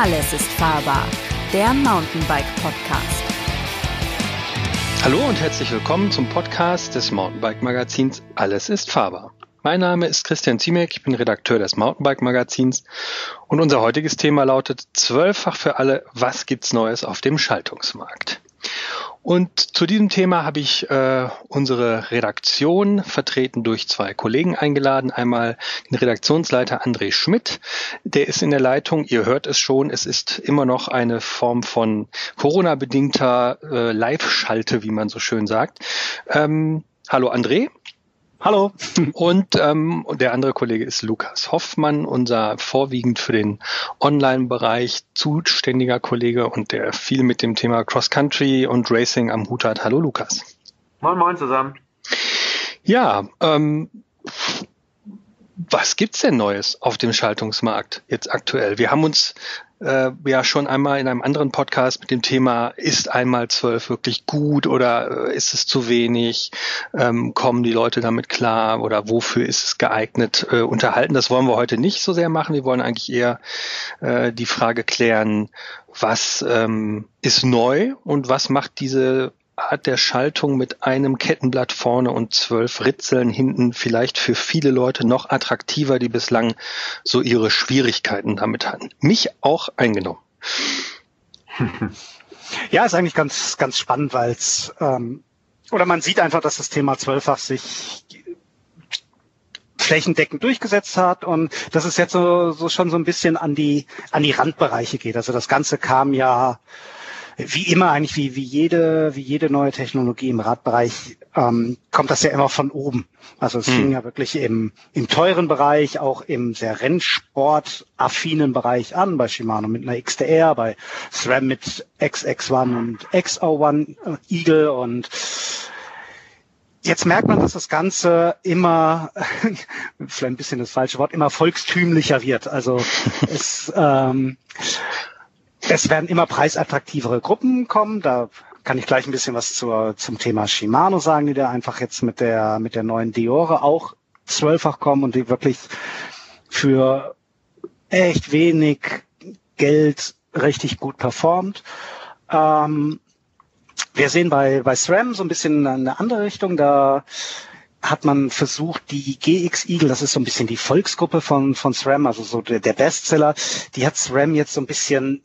Alles ist fahrbar, der Mountainbike Podcast. Hallo und herzlich willkommen zum Podcast des Mountainbike Magazins Alles ist fahrbar. Mein Name ist Christian Ziemek, ich bin Redakteur des Mountainbike Magazins und unser heutiges Thema lautet zwölffach für alle, was gibt's Neues auf dem Schaltungsmarkt? Und zu diesem Thema habe ich äh, unsere Redaktion vertreten durch zwei Kollegen eingeladen. Einmal den Redaktionsleiter André Schmidt, der ist in der Leitung. Ihr hört es schon, es ist immer noch eine Form von Corona-bedingter äh, Live-Schalte, wie man so schön sagt. Ähm, hallo André. Hallo. Und ähm, der andere Kollege ist Lukas Hoffmann, unser vorwiegend für den Online-Bereich zuständiger Kollege und der viel mit dem Thema Cross-Country und Racing am Hut hat. Hallo Lukas. Moin, moin zusammen. Ja, ähm, was gibt's denn Neues auf dem Schaltungsmarkt jetzt aktuell? Wir haben uns äh, ja schon einmal in einem anderen Podcast mit dem Thema, ist einmal zwölf wirklich gut oder äh, ist es zu wenig? Ähm, kommen die Leute damit klar oder wofür ist es geeignet? Äh, unterhalten, das wollen wir heute nicht so sehr machen. Wir wollen eigentlich eher äh, die Frage klären, was ähm, ist neu und was macht diese Art der Schaltung mit einem Kettenblatt vorne und zwölf Ritzeln hinten vielleicht für viele Leute noch attraktiver, die bislang so ihre Schwierigkeiten damit hatten. Mich auch eingenommen. Ja, ist eigentlich ganz, ganz spannend, weil es ähm, oder man sieht einfach, dass das Thema zwölffach sich flächendeckend durchgesetzt hat und dass es jetzt so, so schon so ein bisschen an die an die Randbereiche geht. Also das Ganze kam ja wie immer eigentlich, wie, wie jede, wie jede neue Technologie im Radbereich, ähm, kommt das ja immer von oben. Also es hm. fing ja wirklich im, im teuren Bereich, auch im sehr Rennsport-affinen Bereich an, bei Shimano mit einer XDR, bei SRAM mit XX1 und XO1 äh, Eagle und Jetzt merkt man, dass das Ganze immer, vielleicht ein bisschen das falsche Wort, immer volkstümlicher wird. Also es, ähm, es werden immer preisattraktivere Gruppen kommen. Da kann ich gleich ein bisschen was zur, zum Thema Shimano sagen, die da einfach jetzt mit der, mit der neuen Diore auch zwölffach kommen und die wirklich für echt wenig Geld richtig gut performt. Ähm, wir sehen bei, bei SRAM so ein bisschen eine andere Richtung. Da hat man versucht, die GX Eagle, das ist so ein bisschen die Volksgruppe von, von SRAM, also so der, der Bestseller, die hat SRAM jetzt so ein bisschen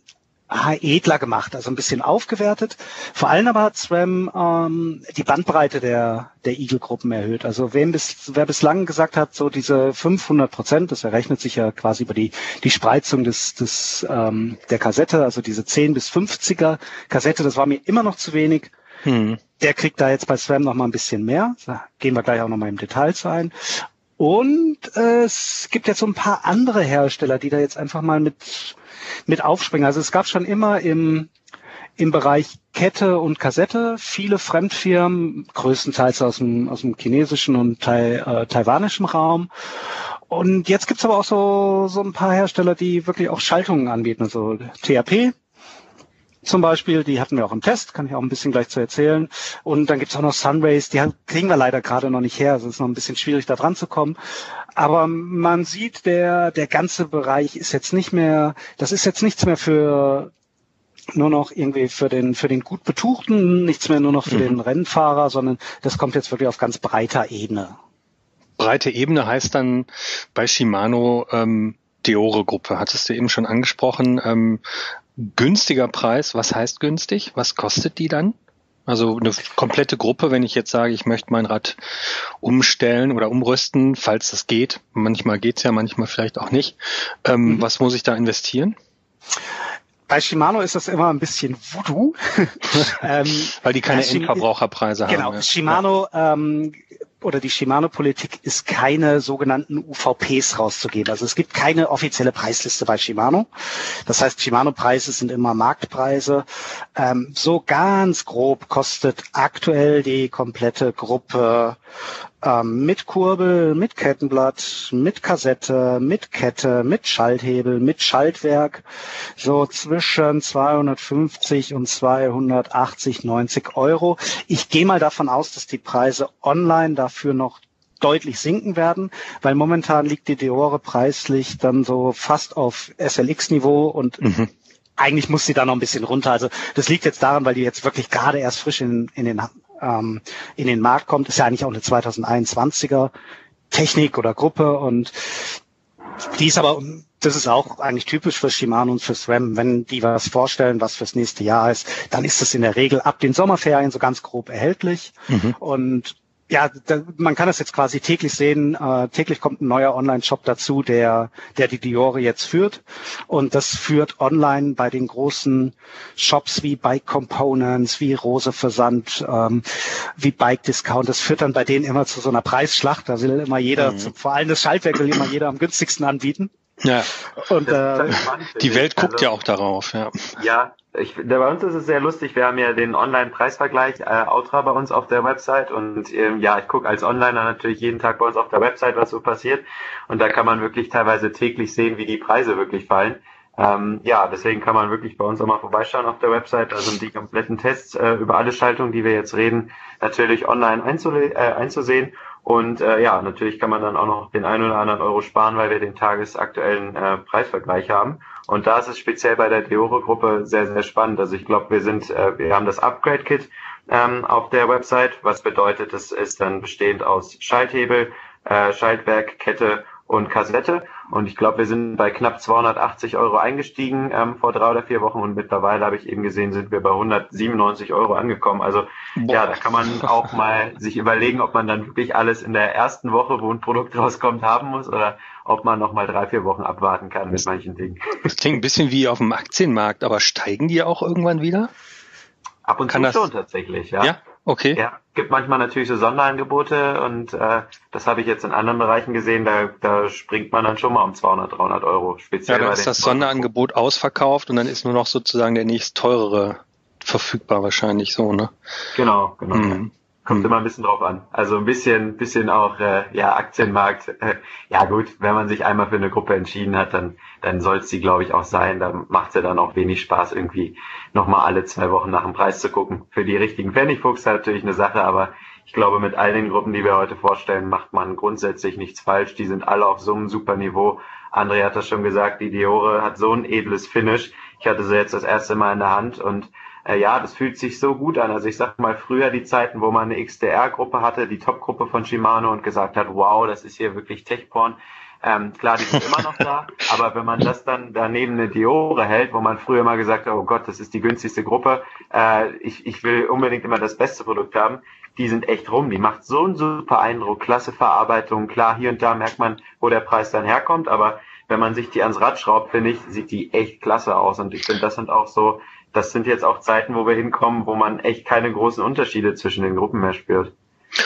edler gemacht, also ein bisschen aufgewertet. Vor allem aber hat SRAM ähm, die Bandbreite der, der Eagle-Gruppen erhöht. Also wem bis, wer bislang gesagt hat, so diese 500 Prozent, das errechnet sich ja quasi über die, die Spreizung des, des, ähm, der Kassette, also diese 10 bis 50er Kassette, das war mir immer noch zu wenig. Hm. Der kriegt da jetzt bei SRAM noch mal ein bisschen mehr. Da gehen wir gleich auch noch mal im Detail zu ein. Und es gibt jetzt so ein paar andere Hersteller, die da jetzt einfach mal mit mit aufspringen. Also es gab schon immer im, im Bereich Kette und Kassette viele Fremdfirmen, größtenteils aus dem, aus dem chinesischen und tai, äh, taiwanischen Raum. Und jetzt gibt's aber auch so, so ein paar Hersteller, die wirklich auch Schaltungen anbieten. Also THP zum Beispiel, die hatten wir auch im Test, kann ich auch ein bisschen gleich zu erzählen. Und dann gibt's auch noch Sunrays, die kriegen wir leider gerade noch nicht her. Also es ist noch ein bisschen schwierig, da dran zu kommen. Aber man sieht, der, der ganze Bereich ist jetzt nicht mehr, das ist jetzt nichts mehr für nur noch irgendwie für den, für den gut Betuchten, nichts mehr nur noch für mhm. den Rennfahrer, sondern das kommt jetzt wirklich auf ganz breiter Ebene. Breite Ebene heißt dann bei Shimano ähm, Deore-Gruppe, hattest du eben schon angesprochen. Ähm, günstiger Preis, was heißt günstig? Was kostet die dann? Also eine komplette Gruppe, wenn ich jetzt sage, ich möchte mein Rad umstellen oder umrüsten, falls das geht. Manchmal geht's ja, manchmal vielleicht auch nicht. Ähm, mhm. Was muss ich da investieren? Bei Shimano ist das immer ein bisschen Voodoo. ähm, Weil die keine Endverbraucherpreise genau, haben. Genau, Shimano ähm, oder die Shimano-Politik ist keine sogenannten UVPs rauszugeben. Also es gibt keine offizielle Preisliste bei Shimano. Das heißt, Shimano-Preise sind immer Marktpreise. Ähm, so ganz grob kostet aktuell die komplette Gruppe ähm, mit Kurbel, mit Kettenblatt, mit Kassette, mit Kette, mit Schalthebel, mit Schaltwerk so zwischen 250 und 280, 90 Euro. Ich gehe mal davon aus, dass die Preise online dafür noch deutlich sinken werden, weil momentan liegt die Deore preislich dann so fast auf SLX-Niveau und mhm. eigentlich muss sie da noch ein bisschen runter. Also das liegt jetzt daran, weil die jetzt wirklich gerade erst frisch in, in den ähm, in den Markt kommt. Ist ja eigentlich auch eine 2021er Technik oder Gruppe und die ist aber, das ist auch eigentlich typisch für Shimano und für SRAM. Wenn die was vorstellen, was fürs nächste Jahr ist, dann ist das in der Regel ab den Sommerferien so ganz grob erhältlich. Mhm. Und ja, da, man kann das jetzt quasi täglich sehen. Äh, täglich kommt ein neuer Online-Shop dazu, der, der die Diore jetzt führt. Und das führt online bei den großen Shops wie Bike Components, wie Rose Versand, ähm, wie Bike Discount. Das führt dann bei denen immer zu so einer Preisschlacht. Da will immer jeder, mhm. vor allem das Schaltwerk will immer jeder am günstigsten anbieten. Ja. Und äh, die Welt guckt also, ja auch darauf, ja. Ja, ich, bei uns ist es sehr lustig. Wir haben ja den Online-Preisvergleich äh, Outra bei uns auf der Website und ähm, ja, ich gucke als Onliner natürlich jeden Tag bei uns auf der Website, was so passiert und da kann man wirklich teilweise täglich sehen, wie die Preise wirklich fallen. Ähm, ja, deswegen kann man wirklich bei uns auch mal vorbeischauen auf der Website. Also die kompletten Tests äh, über alle Schaltungen, die wir jetzt reden, natürlich online einzule äh, einzusehen. Und äh, ja, natürlich kann man dann auch noch den einen oder anderen Euro sparen, weil wir den tagesaktuellen äh, Preisvergleich haben. Und da ist es speziell bei der Deore-Gruppe sehr, sehr spannend. Also ich glaube, wir sind, äh, wir haben das Upgrade-Kit ähm, auf der Website, was bedeutet, es ist dann bestehend aus Schalthebel, äh, Schaltwerk, Kette und Kassette. Und ich glaube, wir sind bei knapp 280 Euro eingestiegen ähm, vor drei oder vier Wochen und mittlerweile habe ich eben gesehen, sind wir bei 197 Euro angekommen. Also Boah. ja, da kann man auch mal sich überlegen, ob man dann wirklich alles in der ersten Woche, wo ein Produkt rauskommt, haben muss oder ob man noch mal drei, vier Wochen abwarten kann mit manchen Dingen. Das klingt ein bisschen wie auf dem Aktienmarkt, aber steigen die auch irgendwann wieder? Ab und kann zu schon tatsächlich, ja. Ja, okay. Ja, gibt manchmal natürlich so Sonderangebote und äh, das habe ich jetzt in anderen Bereichen gesehen, da, da springt man dann schon mal um 200, 300 Euro. Speziell ja, dann ist das Sonderangebot ausverkauft und dann ist nur noch sozusagen der nächst teurere verfügbar wahrscheinlich so, ne? Genau, genau. Mhm. Kommt immer ein bisschen drauf an. Also ein bisschen, bisschen auch, äh, ja, Aktienmarkt. Äh, ja gut, wenn man sich einmal für eine Gruppe entschieden hat, dann, dann soll es die, glaube ich, auch sein. Da macht es ja dann auch wenig Spaß, irgendwie nochmal alle zwei Wochen nach dem Preis zu gucken. Für die richtigen Pfennigfuchs natürlich eine Sache, aber ich glaube, mit all den Gruppen, die wir heute vorstellen, macht man grundsätzlich nichts falsch. Die sind alle auf so einem super Niveau. André hat das schon gesagt, die Diore hat so ein edles Finish. Ich hatte sie jetzt das erste Mal in der Hand und äh, ja, das fühlt sich so gut an. Also ich sag mal, früher die Zeiten, wo man eine XDR-Gruppe hatte, die Top-Gruppe von Shimano und gesagt hat, wow, das ist hier wirklich Tech-Porn. Ähm, klar, die sind immer noch da, aber wenn man das dann daneben eine Diore hält, wo man früher mal gesagt hat, oh Gott, das ist die günstigste Gruppe, äh, ich, ich will unbedingt immer das beste Produkt haben, die sind echt rum. Die macht so einen super Eindruck, klasse Verarbeitung. Klar, hier und da merkt man, wo der Preis dann herkommt, aber wenn man sich die ans Rad schraubt, finde ich, sieht die echt klasse aus. Und ich finde, das sind auch so das sind jetzt auch Zeiten, wo wir hinkommen, wo man echt keine großen Unterschiede zwischen den Gruppen mehr spürt.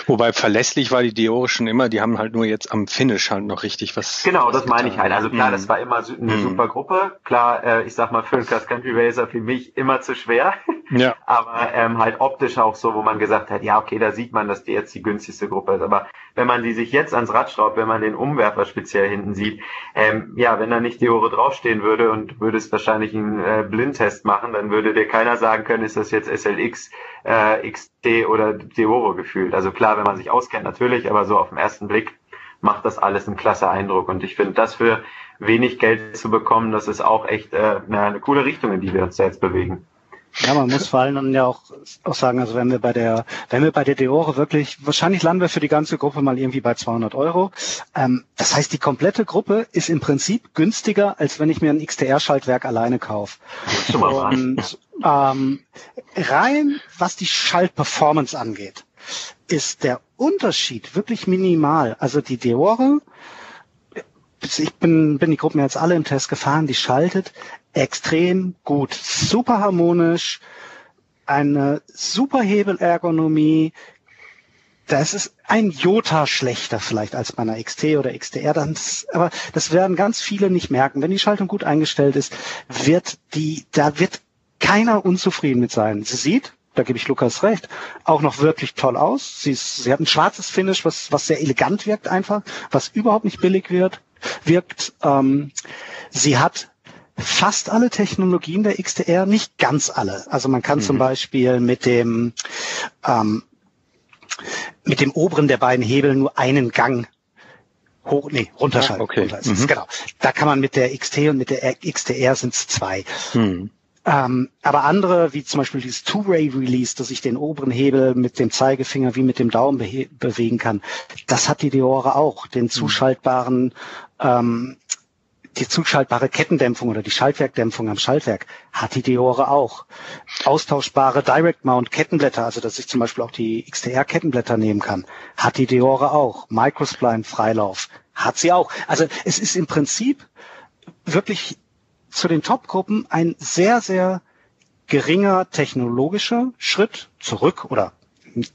Wobei verlässlich war die Diore schon immer, die haben halt nur jetzt am Finish halt noch richtig was. Genau, das meine ich halt. Also klar, mhm. das war immer eine mhm. super Gruppe. Klar, äh, ich sag mal, für einen Cross Country Racer für mich immer zu schwer. Ja. Aber ähm, halt optisch auch so, wo man gesagt hat, ja, okay, da sieht man, dass die jetzt die günstigste Gruppe ist. Aber wenn man die sich jetzt ans Rad schraubt, wenn man den Umwerfer speziell hinten sieht, ähm, ja, wenn da nicht Diore draufstehen würde und würde es wahrscheinlich einen äh, Blindtest machen, dann würde dir keiner sagen können, ist das jetzt SLX, äh, XT oder Diore gefühlt. Also klar, wenn man sich auskennt, natürlich, aber so auf den ersten Blick macht das alles einen klasse Eindruck. Und ich finde, das für wenig Geld zu bekommen, das ist auch echt äh, eine, coole Richtung, in die wir uns jetzt bewegen. Ja, man muss vor allem dann ja auch, auch sagen, also wenn wir bei der, wenn wir bei der Deore wirklich, wahrscheinlich landen wir für die ganze Gruppe mal irgendwie bei 200 Euro. Ähm, das heißt, die komplette Gruppe ist im Prinzip günstiger, als wenn ich mir ein XTR-Schaltwerk alleine kaufe. Und ähm, rein, was die Schaltperformance angeht, ist der Unterschied wirklich minimal. Also die Deore, ich bin, bin die Gruppen jetzt alle im Test gefahren, die schaltet extrem gut, super harmonisch, eine super Hebelergonomie. Das ist ein Jota schlechter vielleicht als bei einer XT oder XTR. Aber das werden ganz viele nicht merken. Wenn die Schaltung gut eingestellt ist, wird die, da wird keiner unzufrieden mit sein. Sie sieht da gebe ich Lukas recht, auch noch wirklich toll aus. Sie, ist, sie hat ein schwarzes Finish, was, was sehr elegant wirkt einfach, was überhaupt nicht billig wird, wirkt. Ähm, sie hat fast alle Technologien der XTR, nicht ganz alle. Also man kann mhm. zum Beispiel mit dem ähm, mit dem oberen der beiden Hebel nur einen Gang hoch, nee, runterschalten. Ah, okay. Runter mhm. Genau. Da kann man mit der XT und mit der XTR sind es zwei. Mhm. Ähm, aber andere, wie zum Beispiel dieses Two-Way-Release, dass ich den oberen Hebel mit dem Zeigefinger wie mit dem Daumen be bewegen kann, das hat die Deore auch. Den mhm. zuschaltbaren, ähm, die zuschaltbare Kettendämpfung oder die Schaltwerkdämpfung am Schaltwerk hat die Deore auch. Austauschbare Direct Mount Kettenblätter, also dass ich zum Beispiel auch die XTR Kettenblätter nehmen kann, hat die Deore auch. Microspline Freilauf hat sie auch. Also es ist im Prinzip wirklich zu den Top-Gruppen ein sehr, sehr geringer technologischer Schritt zurück oder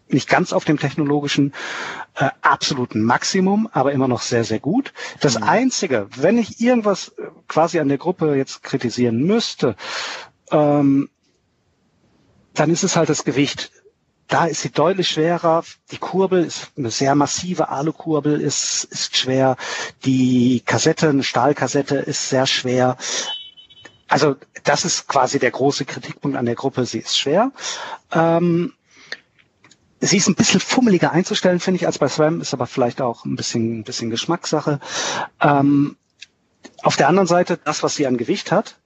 nicht ganz auf dem technologischen äh, absoluten Maximum, aber immer noch sehr, sehr gut. Das mhm. Einzige, wenn ich irgendwas äh, quasi an der Gruppe jetzt kritisieren müsste, ähm, dann ist es halt das Gewicht. Da ist sie deutlich schwerer. Die Kurbel ist eine sehr massive Alukurbel, ist, ist schwer. Die Kassette, eine Stahlkassette ist sehr schwer. Also das ist quasi der große Kritikpunkt an der Gruppe. Sie ist schwer. Ähm, sie ist ein bisschen fummeliger einzustellen, finde ich, als bei SRAM, ist aber vielleicht auch ein bisschen, ein bisschen Geschmackssache. Ähm, auf der anderen Seite, das, was sie an Gewicht hat,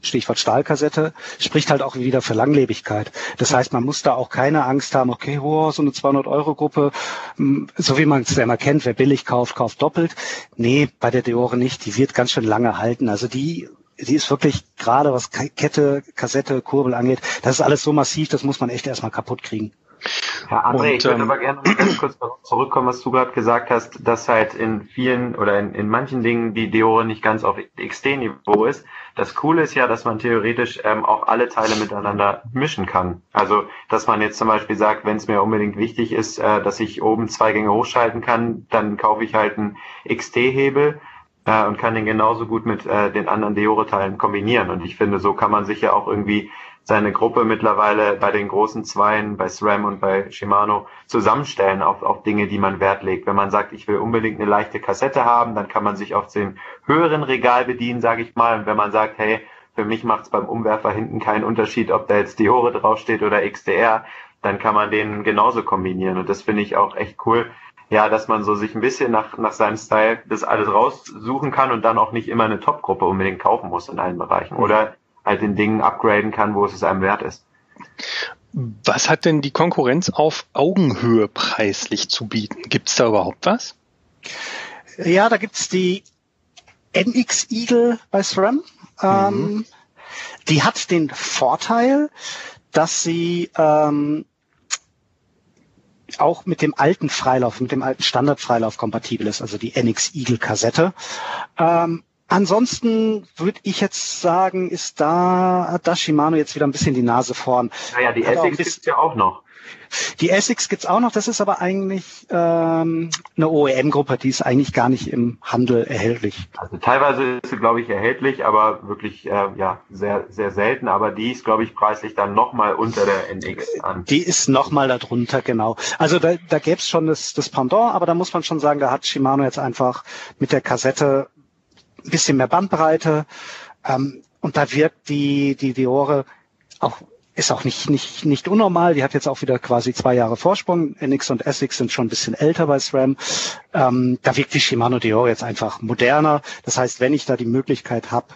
Stichwort Stahlkassette, spricht halt auch wieder für Langlebigkeit. Das heißt, man muss da auch keine Angst haben, okay, oh, so eine 200-Euro-Gruppe, hm, so wie man es ja immer kennt, wer billig kauft, kauft doppelt. Nee, bei der Deore nicht, die wird ganz schön lange halten. Also die sie ist wirklich gerade was Kette, Kassette, Kurbel angeht, das ist alles so massiv, das muss man echt erstmal kaputt kriegen. Herr André, und, ich würde ähm, aber gerne noch ganz kurz zurückkommen, was du gerade gesagt hast, dass halt in vielen oder in, in manchen Dingen die Deore nicht ganz auf XT-Niveau ist. Das Coole ist ja, dass man theoretisch ähm, auch alle Teile miteinander mischen kann. Also, dass man jetzt zum Beispiel sagt, wenn es mir unbedingt wichtig ist, äh, dass ich oben zwei Gänge hochschalten kann, dann kaufe ich halt einen XT-Hebel äh, und kann den genauso gut mit äh, den anderen Deore-Teilen kombinieren. Und ich finde, so kann man sich ja auch irgendwie seine Gruppe mittlerweile bei den großen Zweien, bei SRAM und bei Shimano zusammenstellen auf, auf Dinge, die man Wert legt. Wenn man sagt, ich will unbedingt eine leichte Kassette haben, dann kann man sich auf den höheren Regal bedienen, sage ich mal. Und wenn man sagt, hey, für mich macht es beim Umwerfer hinten keinen Unterschied, ob da jetzt Diore draufsteht oder XDR, dann kann man den genauso kombinieren. Und das finde ich auch echt cool ja, dass man so sich ein bisschen nach, nach seinem Style das alles raussuchen kann und dann auch nicht immer eine Top-Gruppe unbedingt kaufen muss in allen Bereichen. Mhm. Oder halt den Dingen upgraden kann, wo es einem wert ist. Was hat denn die Konkurrenz auf Augenhöhe preislich zu bieten? Gibt es da überhaupt was? Ja, da gibt's die NX Eagle bei SRAM. Ähm, mhm. Die hat den Vorteil, dass sie ähm, auch mit dem alten Freilauf, mit dem alten Standardfreilauf kompatibel ist, also die NX Eagle Kassette. Ähm, ansonsten würde ich jetzt sagen, ist da hat da Shimano jetzt wieder ein bisschen die Nase vorn. Naja, die Essex gibt's ja auch noch. Die Essex gibt's auch noch, das ist aber eigentlich ähm, eine OEM-Gruppe, die ist eigentlich gar nicht im Handel erhältlich. Also teilweise ist sie, glaube ich, erhältlich, aber wirklich äh, ja sehr, sehr selten. Aber die ist, glaube ich, preislich dann nochmal unter der NX an. Die ist nochmal darunter, genau. Also da, da gäbe es schon das, das Pendant, aber da muss man schon sagen, da hat Shimano jetzt einfach mit der Kassette ein bisschen mehr Bandbreite. Ähm, und da wirkt die, die Diore auch ist auch nicht, nicht, nicht unnormal. Die hat jetzt auch wieder quasi zwei Jahre Vorsprung. NX und Essex sind schon ein bisschen älter bei SRAM. Ähm, da wirkt die Shimano Dior jetzt einfach moderner. Das heißt, wenn ich da die Möglichkeit habe,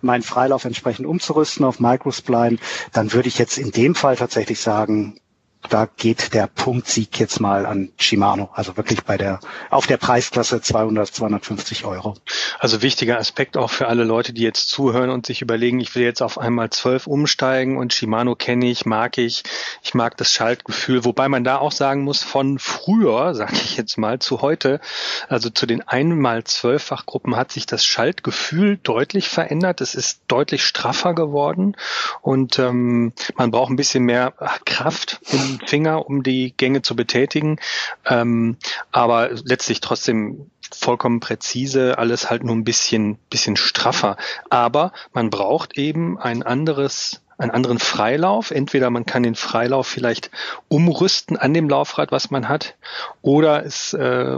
meinen Freilauf entsprechend umzurüsten auf Microspline, dann würde ich jetzt in dem Fall tatsächlich sagen, da geht der Punktsieg jetzt mal an Shimano, also wirklich bei der auf der Preisklasse 200, 250 Euro. Also wichtiger Aspekt auch für alle Leute, die jetzt zuhören und sich überlegen, ich will jetzt auf einmal 12 umsteigen und Shimano kenne ich, mag ich, ich mag das Schaltgefühl, wobei man da auch sagen muss, von früher, sage ich jetzt mal, zu heute, also zu den einmal zwölffachgruppen hat sich das Schaltgefühl deutlich verändert. Es ist deutlich straffer geworden und ähm, man braucht ein bisschen mehr Kraft im Finger, um die Gänge zu betätigen. Ähm, aber letztlich trotzdem vollkommen präzise, alles halt nur ein bisschen, bisschen straffer. Aber man braucht eben ein anderes einen anderen Freilauf. Entweder man kann den Freilauf vielleicht umrüsten an dem Laufrad, was man hat, oder es äh,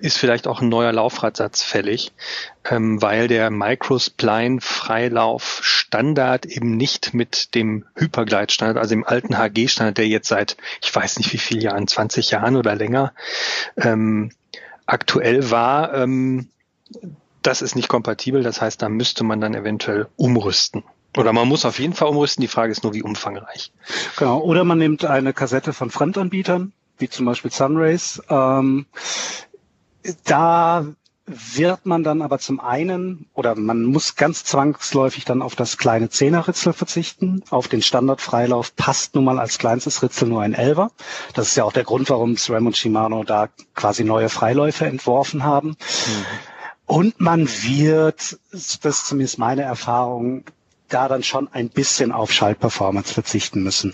ist vielleicht auch ein neuer Laufradsatz fällig, ähm, weil der Microspline Freilauf Standard eben nicht mit dem Hypergleitstandard, also dem alten HG Standard, der jetzt seit, ich weiß nicht wie viel Jahren, 20 Jahren oder länger, ähm, aktuell war, ähm, das ist nicht kompatibel. Das heißt, da müsste man dann eventuell umrüsten. Oder man muss auf jeden Fall umrüsten. Die Frage ist nur, wie umfangreich. Genau. Oder man nimmt eine Kassette von Fremdanbietern, wie zum Beispiel Sunrays. Ähm, da wird man dann aber zum einen oder man muss ganz zwangsläufig dann auf das kleine Zehnerritzel verzichten. Auf den Standardfreilauf passt nun mal als kleinstes Ritzel nur ein Elver. Das ist ja auch der Grund, warum SRAM und Shimano da quasi neue Freiläufe entworfen haben. Mhm. Und man wird, das ist zumindest meine Erfahrung, da dann schon ein bisschen auf Schaltperformance verzichten müssen.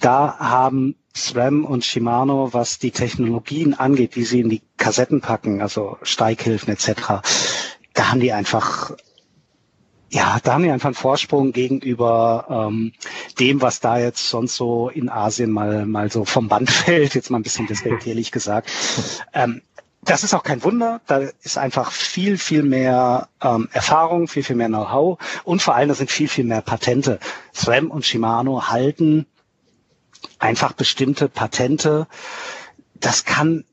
Da haben SRAM und Shimano, was die Technologien angeht, die sie in die Kassetten packen, also Steighilfen etc., da haben die einfach ja, da haben die einfach einen Vorsprung gegenüber ähm, dem, was da jetzt sonst so in Asien mal mal so vom Band fällt, jetzt mal ein bisschen despektierlich gesagt. Ähm, das ist auch kein Wunder. Da ist einfach viel, viel mehr ähm, Erfahrung, viel, viel mehr Know-how und vor allem da sind viel, viel mehr Patente. SRAM und Shimano halten einfach bestimmte Patente. Das kann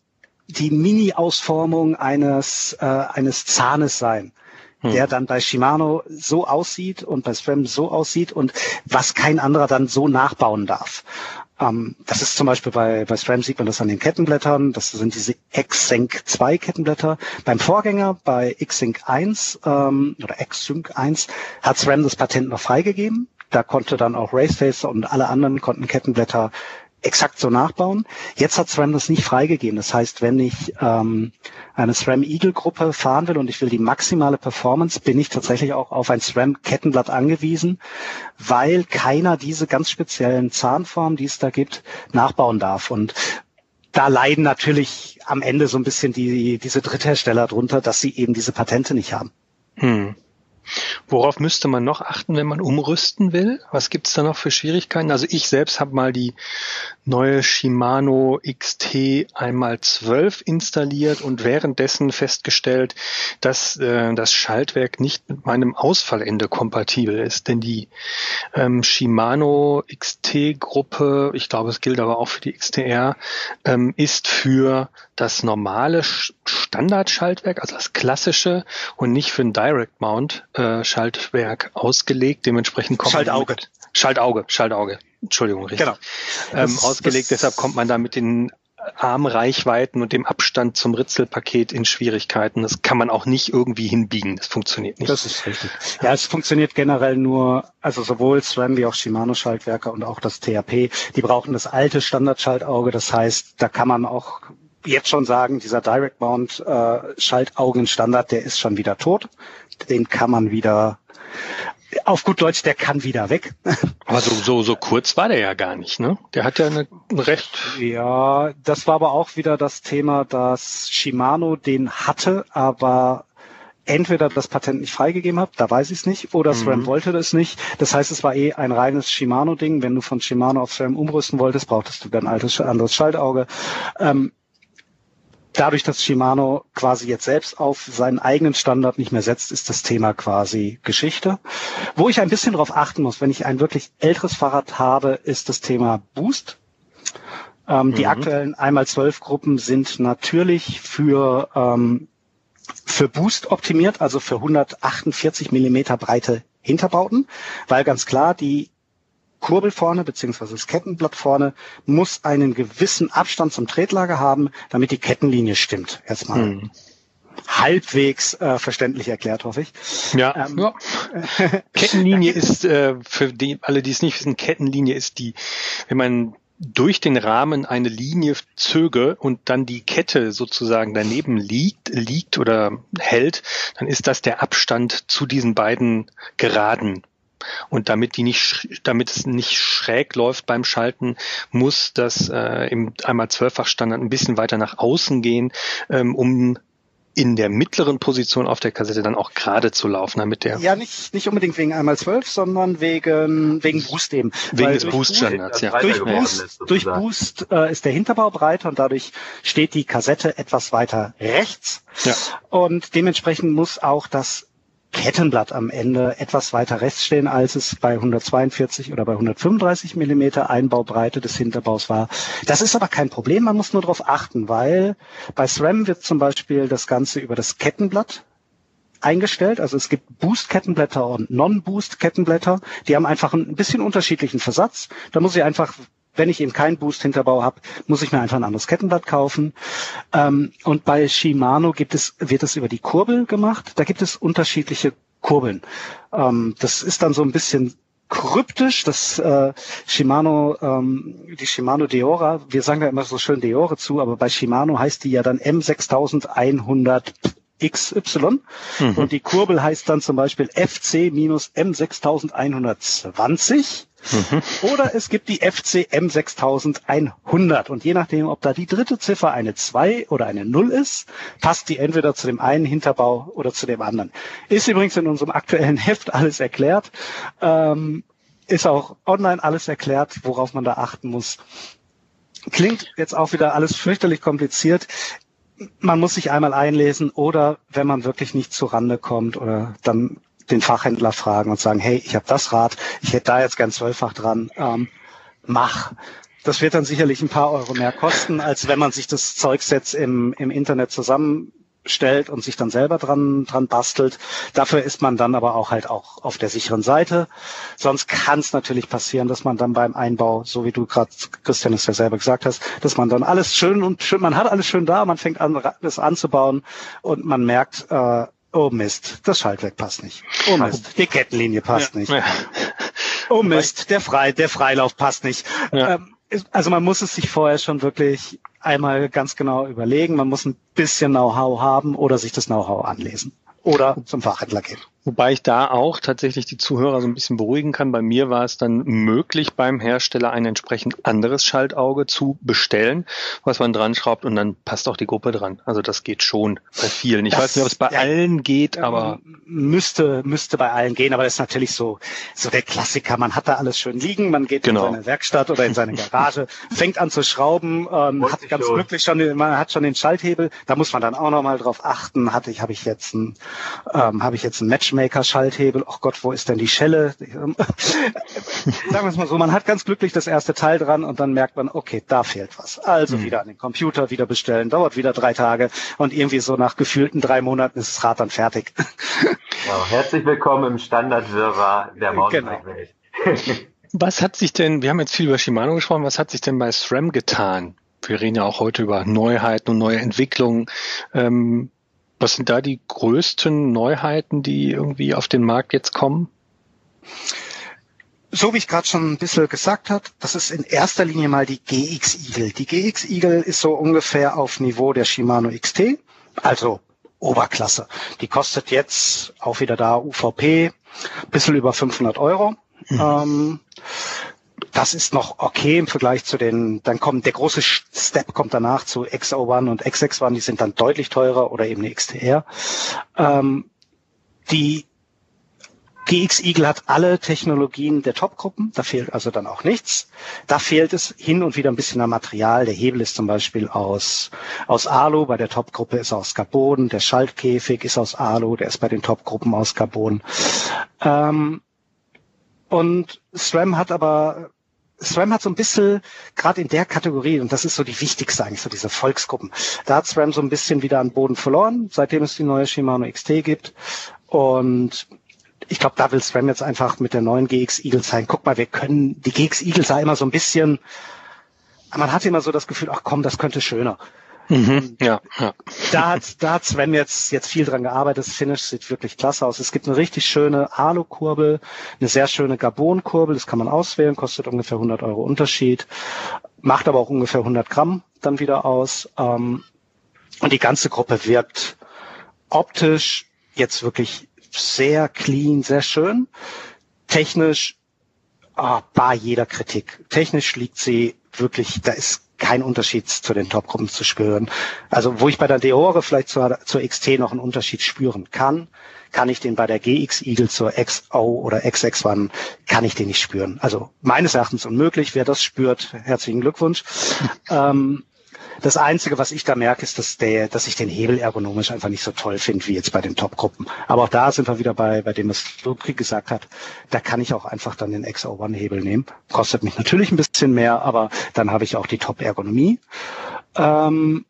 die Mini-Ausformung eines, äh, eines Zahnes sein, hm. der dann bei Shimano so aussieht und bei SRAM so aussieht und was kein anderer dann so nachbauen darf. Ähm, das ist zum Beispiel bei, bei SRAM sieht man das an den Kettenblättern. Das sind diese Xsync 2 Kettenblätter. Beim Vorgänger, bei Xsync 1 ähm, oder Xsync 1, hat SRAM das Patent noch freigegeben. Da konnte dann auch Raceface und alle anderen konnten Kettenblätter exakt so nachbauen. Jetzt hat SRAM das nicht freigegeben. Das heißt, wenn ich ähm, eine SRAM Eagle Gruppe fahren will und ich will die maximale Performance, bin ich tatsächlich auch auf ein SRAM Kettenblatt angewiesen, weil keiner diese ganz speziellen Zahnformen, die es da gibt, nachbauen darf. Und da leiden natürlich am Ende so ein bisschen die, diese Dritthersteller drunter, dass sie eben diese Patente nicht haben. Hm. Worauf müsste man noch achten, wenn man umrüsten will? Was gibt's da noch für Schwierigkeiten? Also ich selbst habe mal die neue Shimano XT einmal 12 installiert und währenddessen festgestellt, dass äh, das Schaltwerk nicht mit meinem Ausfallende kompatibel ist. Denn die ähm, Shimano XT-Gruppe, ich glaube, es gilt aber auch für die XTR, ähm, ist für das normale Standardschaltwerk, also das klassische und nicht für ein Direct Mount äh, Schaltwerk ausgelegt. Dementsprechend kommt Schaltauge. Mit, Schaltauge, Schaltauge. Entschuldigung, richtig. Genau. Ähm, das, ausgelegt, das, deshalb kommt man da mit den Armreichweiten und dem Abstand zum Ritzelpaket in Schwierigkeiten. Das kann man auch nicht irgendwie hinbiegen. Das funktioniert nicht. Das ist richtig. Ja, es funktioniert generell nur, also sowohl SRAM wie auch Shimano Schaltwerke und auch das THP, die brauchen das alte Standardschaltauge. Das heißt, da kann man auch jetzt schon sagen, dieser Direct Mount äh, Schaltaugenstandard, der ist schon wieder tot. Den kann man wieder auf gut Deutsch, der kann wieder weg. Aber so, so, so kurz war der ja gar nicht, ne? Der hat ja eine, ein recht. Ja, das war aber auch wieder das Thema, dass Shimano den hatte, aber entweder das Patent nicht freigegeben hat, da weiß ich es nicht, oder SRAM mhm. wollte das nicht. Das heißt, es war eh ein reines Shimano-Ding. Wenn du von Shimano auf SRAM umrüsten wolltest, brauchtest du dann ein altes, anderes Schaltauge. Ähm, dadurch, dass Shimano quasi jetzt selbst auf seinen eigenen Standard nicht mehr setzt, ist das Thema quasi Geschichte. Wo ich ein bisschen darauf achten muss, wenn ich ein wirklich älteres Fahrrad habe, ist das Thema Boost. Ähm, mhm. Die aktuellen einmal zwölf Gruppen sind natürlich für ähm, für Boost optimiert, also für 148 Millimeter breite Hinterbauten, weil ganz klar die Kurbel vorne beziehungsweise das Kettenblatt vorne muss einen gewissen Abstand zum Tretlager haben, damit die Kettenlinie stimmt. Erstmal. Hm. Halbwegs äh, verständlich erklärt, hoffe ich. Ja. Ähm, ja. Kettenlinie ist, äh, für die, alle, die es nicht wissen, Kettenlinie ist die, wenn man durch den Rahmen eine Linie zöge und dann die Kette sozusagen daneben liegt, liegt oder hält, dann ist das der Abstand zu diesen beiden Geraden und damit die nicht, damit es nicht schräg läuft beim Schalten, muss das äh, im einmal zwölffach Standard ein bisschen weiter nach außen gehen, ähm, um in der mittleren Position auf der Kassette dann auch gerade zu laufen, damit der. Ja, nicht, nicht unbedingt wegen einmal zwölf, sondern wegen, wegen Boost eben. Wegen Weil des Boost-Standards, ja. Durch Boost, ist, durch Boost äh, ist der Hinterbau breiter und dadurch steht die Kassette etwas weiter rechts. Ja. Und dementsprechend muss auch das Kettenblatt am Ende etwas weiter rechts stehen, als es bei 142 oder bei 135 Millimeter Einbaubreite des Hinterbaus war. Das ist aber kein Problem, man muss nur darauf achten, weil bei SRAM wird zum Beispiel das Ganze über das Kettenblatt eingestellt. Also es gibt Boost-Kettenblätter und Non-Boost-Kettenblätter. Die haben einfach ein bisschen unterschiedlichen Versatz. Da muss ich einfach wenn ich eben keinen Boost-Hinterbau habe, muss ich mir einfach ein anderes Kettenblatt kaufen. Ähm, und bei Shimano gibt es, wird es über die Kurbel gemacht. Da gibt es unterschiedliche Kurbeln. Ähm, das ist dann so ein bisschen kryptisch, das äh, Shimano, ähm, die Shimano Deora, wir sagen ja immer so schön Deore zu, aber bei Shimano heißt die ja dann M6100 XY mhm. und die Kurbel heißt dann zum Beispiel FC-M6120 mhm. oder es gibt die FC M6100 und je nachdem, ob da die dritte Ziffer eine 2 oder eine 0 ist, passt die entweder zu dem einen Hinterbau oder zu dem anderen. Ist übrigens in unserem aktuellen Heft alles erklärt. Ähm, ist auch online alles erklärt, worauf man da achten muss. Klingt jetzt auch wieder alles fürchterlich kompliziert man muss sich einmal einlesen oder wenn man wirklich nicht zu Rande kommt oder dann den Fachhändler fragen und sagen, hey, ich habe das Rad, ich hätte da jetzt gern zwölffach dran, ähm, mach. Das wird dann sicherlich ein paar Euro mehr kosten, als wenn man sich das Zeugs jetzt im, im Internet zusammen stellt und sich dann selber dran, dran bastelt. Dafür ist man dann aber auch halt auch auf der sicheren Seite. Sonst kann es natürlich passieren, dass man dann beim Einbau, so wie du gerade, Christian es ja selber gesagt hast, dass man dann alles schön und schön, man hat alles schön da, man fängt an, das anzubauen und man merkt, äh, oh Mist, das Schaltwerk passt nicht. Oh Mist, die Kettenlinie passt ja. nicht. Oh Mist, der, Frei, der Freilauf passt nicht. Ja. Ähm, also man muss es sich vorher schon wirklich einmal ganz genau überlegen. Man muss ein bisschen Know-how haben oder sich das Know-how anlesen oder zum Fachhändler gehen. Wobei ich da auch tatsächlich die Zuhörer so ein bisschen beruhigen kann. Bei mir war es dann möglich, beim Hersteller ein entsprechend anderes Schaltauge zu bestellen, was man dran schraubt und dann passt auch die Gruppe dran. Also das geht schon bei vielen. Ich das, weiß nicht, ob es bei ja, allen geht, aber müsste müsste bei allen gehen. Aber das ist natürlich so so der Klassiker. Man hat da alles schön liegen. Man geht genau. in seine Werkstatt oder in seine Garage, fängt an zu schrauben, ähm, hat ganz glücklich schon, man hat schon den Schalthebel. Da muss man dann auch noch mal drauf achten. Hatte ich habe ich jetzt ein ähm, habe ich jetzt ein Match Matchmaker-Schalthebel. Ach Gott, wo ist denn die Schelle? Sagen wir es mal so, man hat ganz glücklich das erste Teil dran und dann merkt man, okay, da fehlt was. Also mhm. wieder an den Computer, wieder bestellen, dauert wieder drei Tage und irgendwie so nach gefühlten drei Monaten ist das Rad dann fertig. Genau. Herzlich willkommen im Standardwirrwarr der Mountainbike-Welt. Genau. was hat sich denn, wir haben jetzt viel über Shimano gesprochen, was hat sich denn bei SRAM getan? Wir reden ja auch heute über Neuheiten und neue Entwicklungen. Ähm, was sind da die größten Neuheiten, die irgendwie auf den Markt jetzt kommen? So wie ich gerade schon ein bisschen gesagt habe, das ist in erster Linie mal die GX Eagle. Die GX Eagle ist so ungefähr auf Niveau der Shimano XT, also Oberklasse. Die kostet jetzt auch wieder da UVP, bisschen über 500 Euro. Mhm. Ähm, das ist noch okay im Vergleich zu den, dann kommt der große Step kommt danach zu XO1 und XX1, die sind dann deutlich teurer oder eben eine XTR. Ähm, die GX Eagle hat alle Technologien der Topgruppen, da fehlt also dann auch nichts. Da fehlt es hin und wieder ein bisschen am Material. Der Hebel ist zum Beispiel aus, aus Alu, bei der Topgruppe ist er aus Carbon, der Schaltkäfig ist aus Alu, der ist bei den Topgruppen aus Carbon. Ähm, und SRAM hat aber SRAM hat so ein bisschen, gerade in der Kategorie, und das ist so die wichtigste eigentlich, so diese Volksgruppen, da hat SRAM so ein bisschen wieder an Boden verloren, seitdem es die neue Shimano XT gibt. Und ich glaube, da will SRAM jetzt einfach mit der neuen GX Eagle zeigen, guck mal, wir können, die GX Eagle sah immer so ein bisschen, man hatte immer so das Gefühl, ach komm, das könnte schöner. Mhm, ja, ja. Da hat, da hat Sven jetzt, jetzt viel dran gearbeitet. Das Finish sieht wirklich klasse aus. Es gibt eine richtig schöne Alu-Kurbel, eine sehr schöne Gabon-Kurbel. Das kann man auswählen, kostet ungefähr 100 Euro Unterschied, macht aber auch ungefähr 100 Gramm dann wieder aus. Ähm, und die ganze Gruppe wirkt optisch jetzt wirklich sehr clean, sehr schön. Technisch ah, bei jeder Kritik. Technisch liegt sie wirklich, da ist kein Unterschied zu den Topgruppen zu spüren. Also wo ich bei der Deore vielleicht zur, zur XT noch einen Unterschied spüren kann, kann ich den bei der GX Eagle zur XO oder XX1, kann ich den nicht spüren. Also meines Erachtens unmöglich. Wer das spürt, herzlichen Glückwunsch. ähm, das Einzige, was ich da merke, ist, dass, der, dass ich den Hebel ergonomisch einfach nicht so toll finde wie jetzt bei den Top-Gruppen. Aber auch da sind wir wieder bei, bei dem, was Luki gesagt hat. Da kann ich auch einfach dann den XO1-Hebel nehmen. Kostet mich natürlich ein bisschen mehr, aber dann habe ich auch die Top-Ergonomie. Ähm,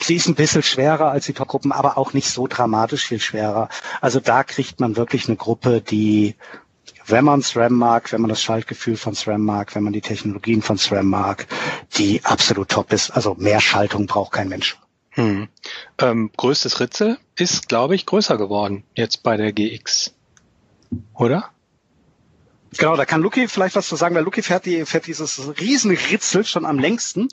sie ist ein bisschen schwerer als die Top-Gruppen, aber auch nicht so dramatisch viel schwerer. Also da kriegt man wirklich eine Gruppe, die, wenn man SRAM mag, wenn man das Schaltgefühl von SRAM mag, wenn man die Technologien von SRAM mag, die absolut top ist. Also mehr Schaltung braucht kein Mensch. Hm. Ähm, größtes Ritzel ist, glaube ich, größer geworden jetzt bei der GX. Oder? Genau, da kann Luki vielleicht was zu sagen, weil Luki fährt, die, fährt dieses Riesenritzel schon am längsten,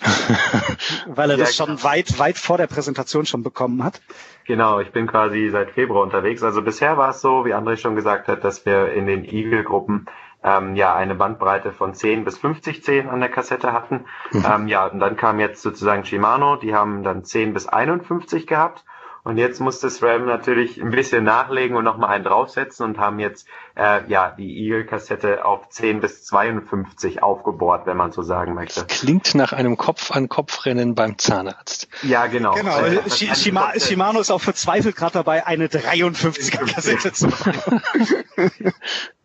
weil er ja, das schon genau. weit, weit vor der Präsentation schon bekommen hat. Genau, ich bin quasi seit Februar unterwegs. Also bisher war es so, wie André schon gesagt hat, dass wir in den Eagle-Gruppen ähm, ja eine Bandbreite von 10 bis 50 Zehen an der Kassette hatten. Mhm. Ähm, ja, und dann kam jetzt sozusagen Shimano, die haben dann 10 bis 51 gehabt. Und jetzt musste SRAM natürlich ein bisschen nachlegen und nochmal einen draufsetzen und haben jetzt äh, ja die Eagle-Kassette auf 10 bis 52 aufgebohrt, wenn man so sagen möchte. Das klingt nach einem Kopf-an-Kopf-Rennen beim Zahnarzt. Ja, genau. Genau. Äh, Shima Shimano ist auch verzweifelt gerade dabei, eine 53er-Kassette zu machen.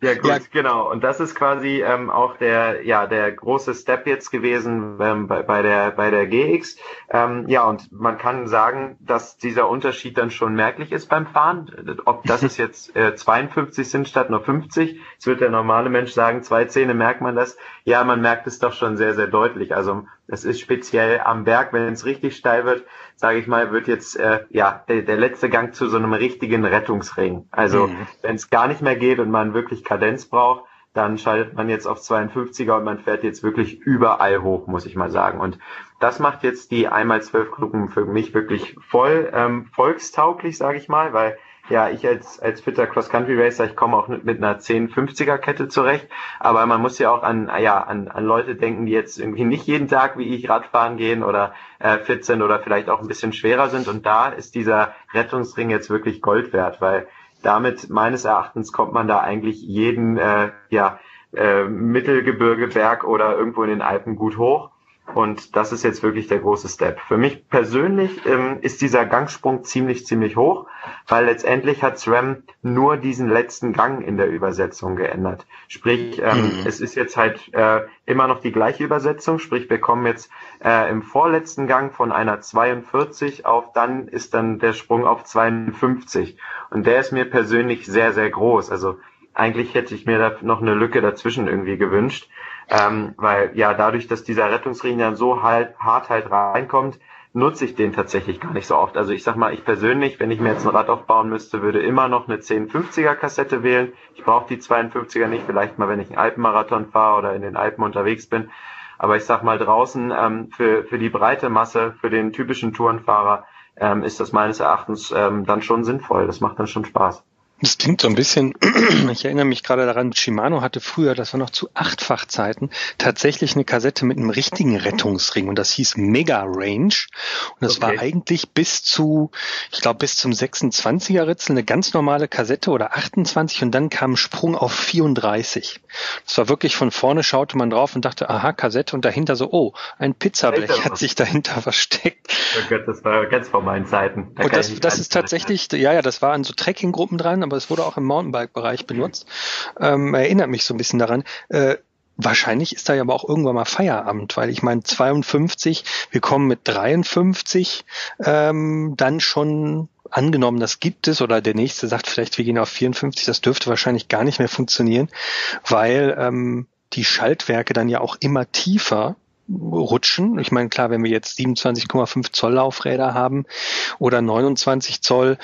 ja, gut, ja. genau. Und das ist quasi ähm, auch der ja der große Step jetzt gewesen ähm, bei, bei der bei der GX. Ähm, ja, und man kann sagen, dass dieser Unterschied Unterschied dann schon merklich ist beim Fahren. Ob das es jetzt äh, 52 sind statt nur 50, es wird der normale Mensch sagen, zwei Zähne merkt man das. Ja, man merkt es doch schon sehr, sehr deutlich. Also es ist speziell am Berg, wenn es richtig steil wird, sage ich mal, wird jetzt äh, ja der, der letzte Gang zu so einem richtigen Rettungsring. Also mhm. wenn es gar nicht mehr geht und man wirklich Kadenz braucht, dann schaltet man jetzt auf 52er und man fährt jetzt wirklich überall hoch, muss ich mal sagen. Und das macht jetzt die einmal zwölf Gruppen für mich wirklich voll ähm, volkstauglich, sage ich mal, weil ja, ich als, als fitter Cross-Country-Racer, ich komme auch mit einer 10-50er-Kette zurecht, aber man muss ja auch an, ja, an, an Leute denken, die jetzt irgendwie nicht jeden Tag wie ich Radfahren gehen oder äh, fit sind oder vielleicht auch ein bisschen schwerer sind und da ist dieser Rettungsring jetzt wirklich Gold wert, weil damit meines Erachtens kommt man da eigentlich jeden äh, ja, äh, Mittelgebirgeberg oder irgendwo in den Alpen gut hoch. Und das ist jetzt wirklich der große Step. Für mich persönlich ähm, ist dieser Gangsprung ziemlich, ziemlich hoch, weil letztendlich hat SRAM nur diesen letzten Gang in der Übersetzung geändert. Sprich, ähm, mhm. es ist jetzt halt äh, immer noch die gleiche Übersetzung, sprich, wir kommen jetzt äh, im vorletzten Gang von einer 42 auf, dann ist dann der Sprung auf 52. Und der ist mir persönlich sehr, sehr groß. Also eigentlich hätte ich mir da noch eine Lücke dazwischen irgendwie gewünscht. Ähm, weil ja dadurch, dass dieser Rettungsring dann so halt hart halt reinkommt, nutze ich den tatsächlich gar nicht so oft. Also ich sag mal, ich persönlich, wenn ich mir jetzt ein Rad aufbauen müsste, würde immer noch eine 1050er Kassette wählen. Ich brauche die 52er nicht, vielleicht mal, wenn ich einen Alpenmarathon fahre oder in den Alpen unterwegs bin. Aber ich sag mal draußen, ähm, für, für die breite Masse, für den typischen Tourenfahrer, ähm, ist das meines Erachtens ähm, dann schon sinnvoll. Das macht dann schon Spaß. Das klingt so ein bisschen, ich erinnere mich gerade daran, Shimano hatte früher, das war noch zu Achtfachzeiten, tatsächlich eine Kassette mit einem richtigen Rettungsring und das hieß Mega Range und das okay. war eigentlich bis zu, ich glaube bis zum 26er Ritzel eine ganz normale Kassette oder 28 und dann kam ein Sprung auf 34. Das war wirklich von vorne schaute man drauf und dachte, aha, Kassette und dahinter so, oh, ein Pizzablech hat sich dahinter versteckt. Oh Gott, das war ganz vor meinen Zeiten. Da und das, das ist tatsächlich, ja, ja, das war an so Trekkinggruppen dran, aber es wurde auch im Mountainbike-Bereich benutzt. Ähm, erinnert mich so ein bisschen daran. Äh, Wahrscheinlich ist da ja aber auch irgendwann mal Feierabend, weil ich meine 52, wir kommen mit 53 ähm, dann schon angenommen, das gibt es, oder der nächste sagt vielleicht, wir gehen auf 54, das dürfte wahrscheinlich gar nicht mehr funktionieren, weil ähm, die Schaltwerke dann ja auch immer tiefer rutschen. Ich meine, klar, wenn wir jetzt 27,5 Zoll Laufräder haben oder 29 Zoll,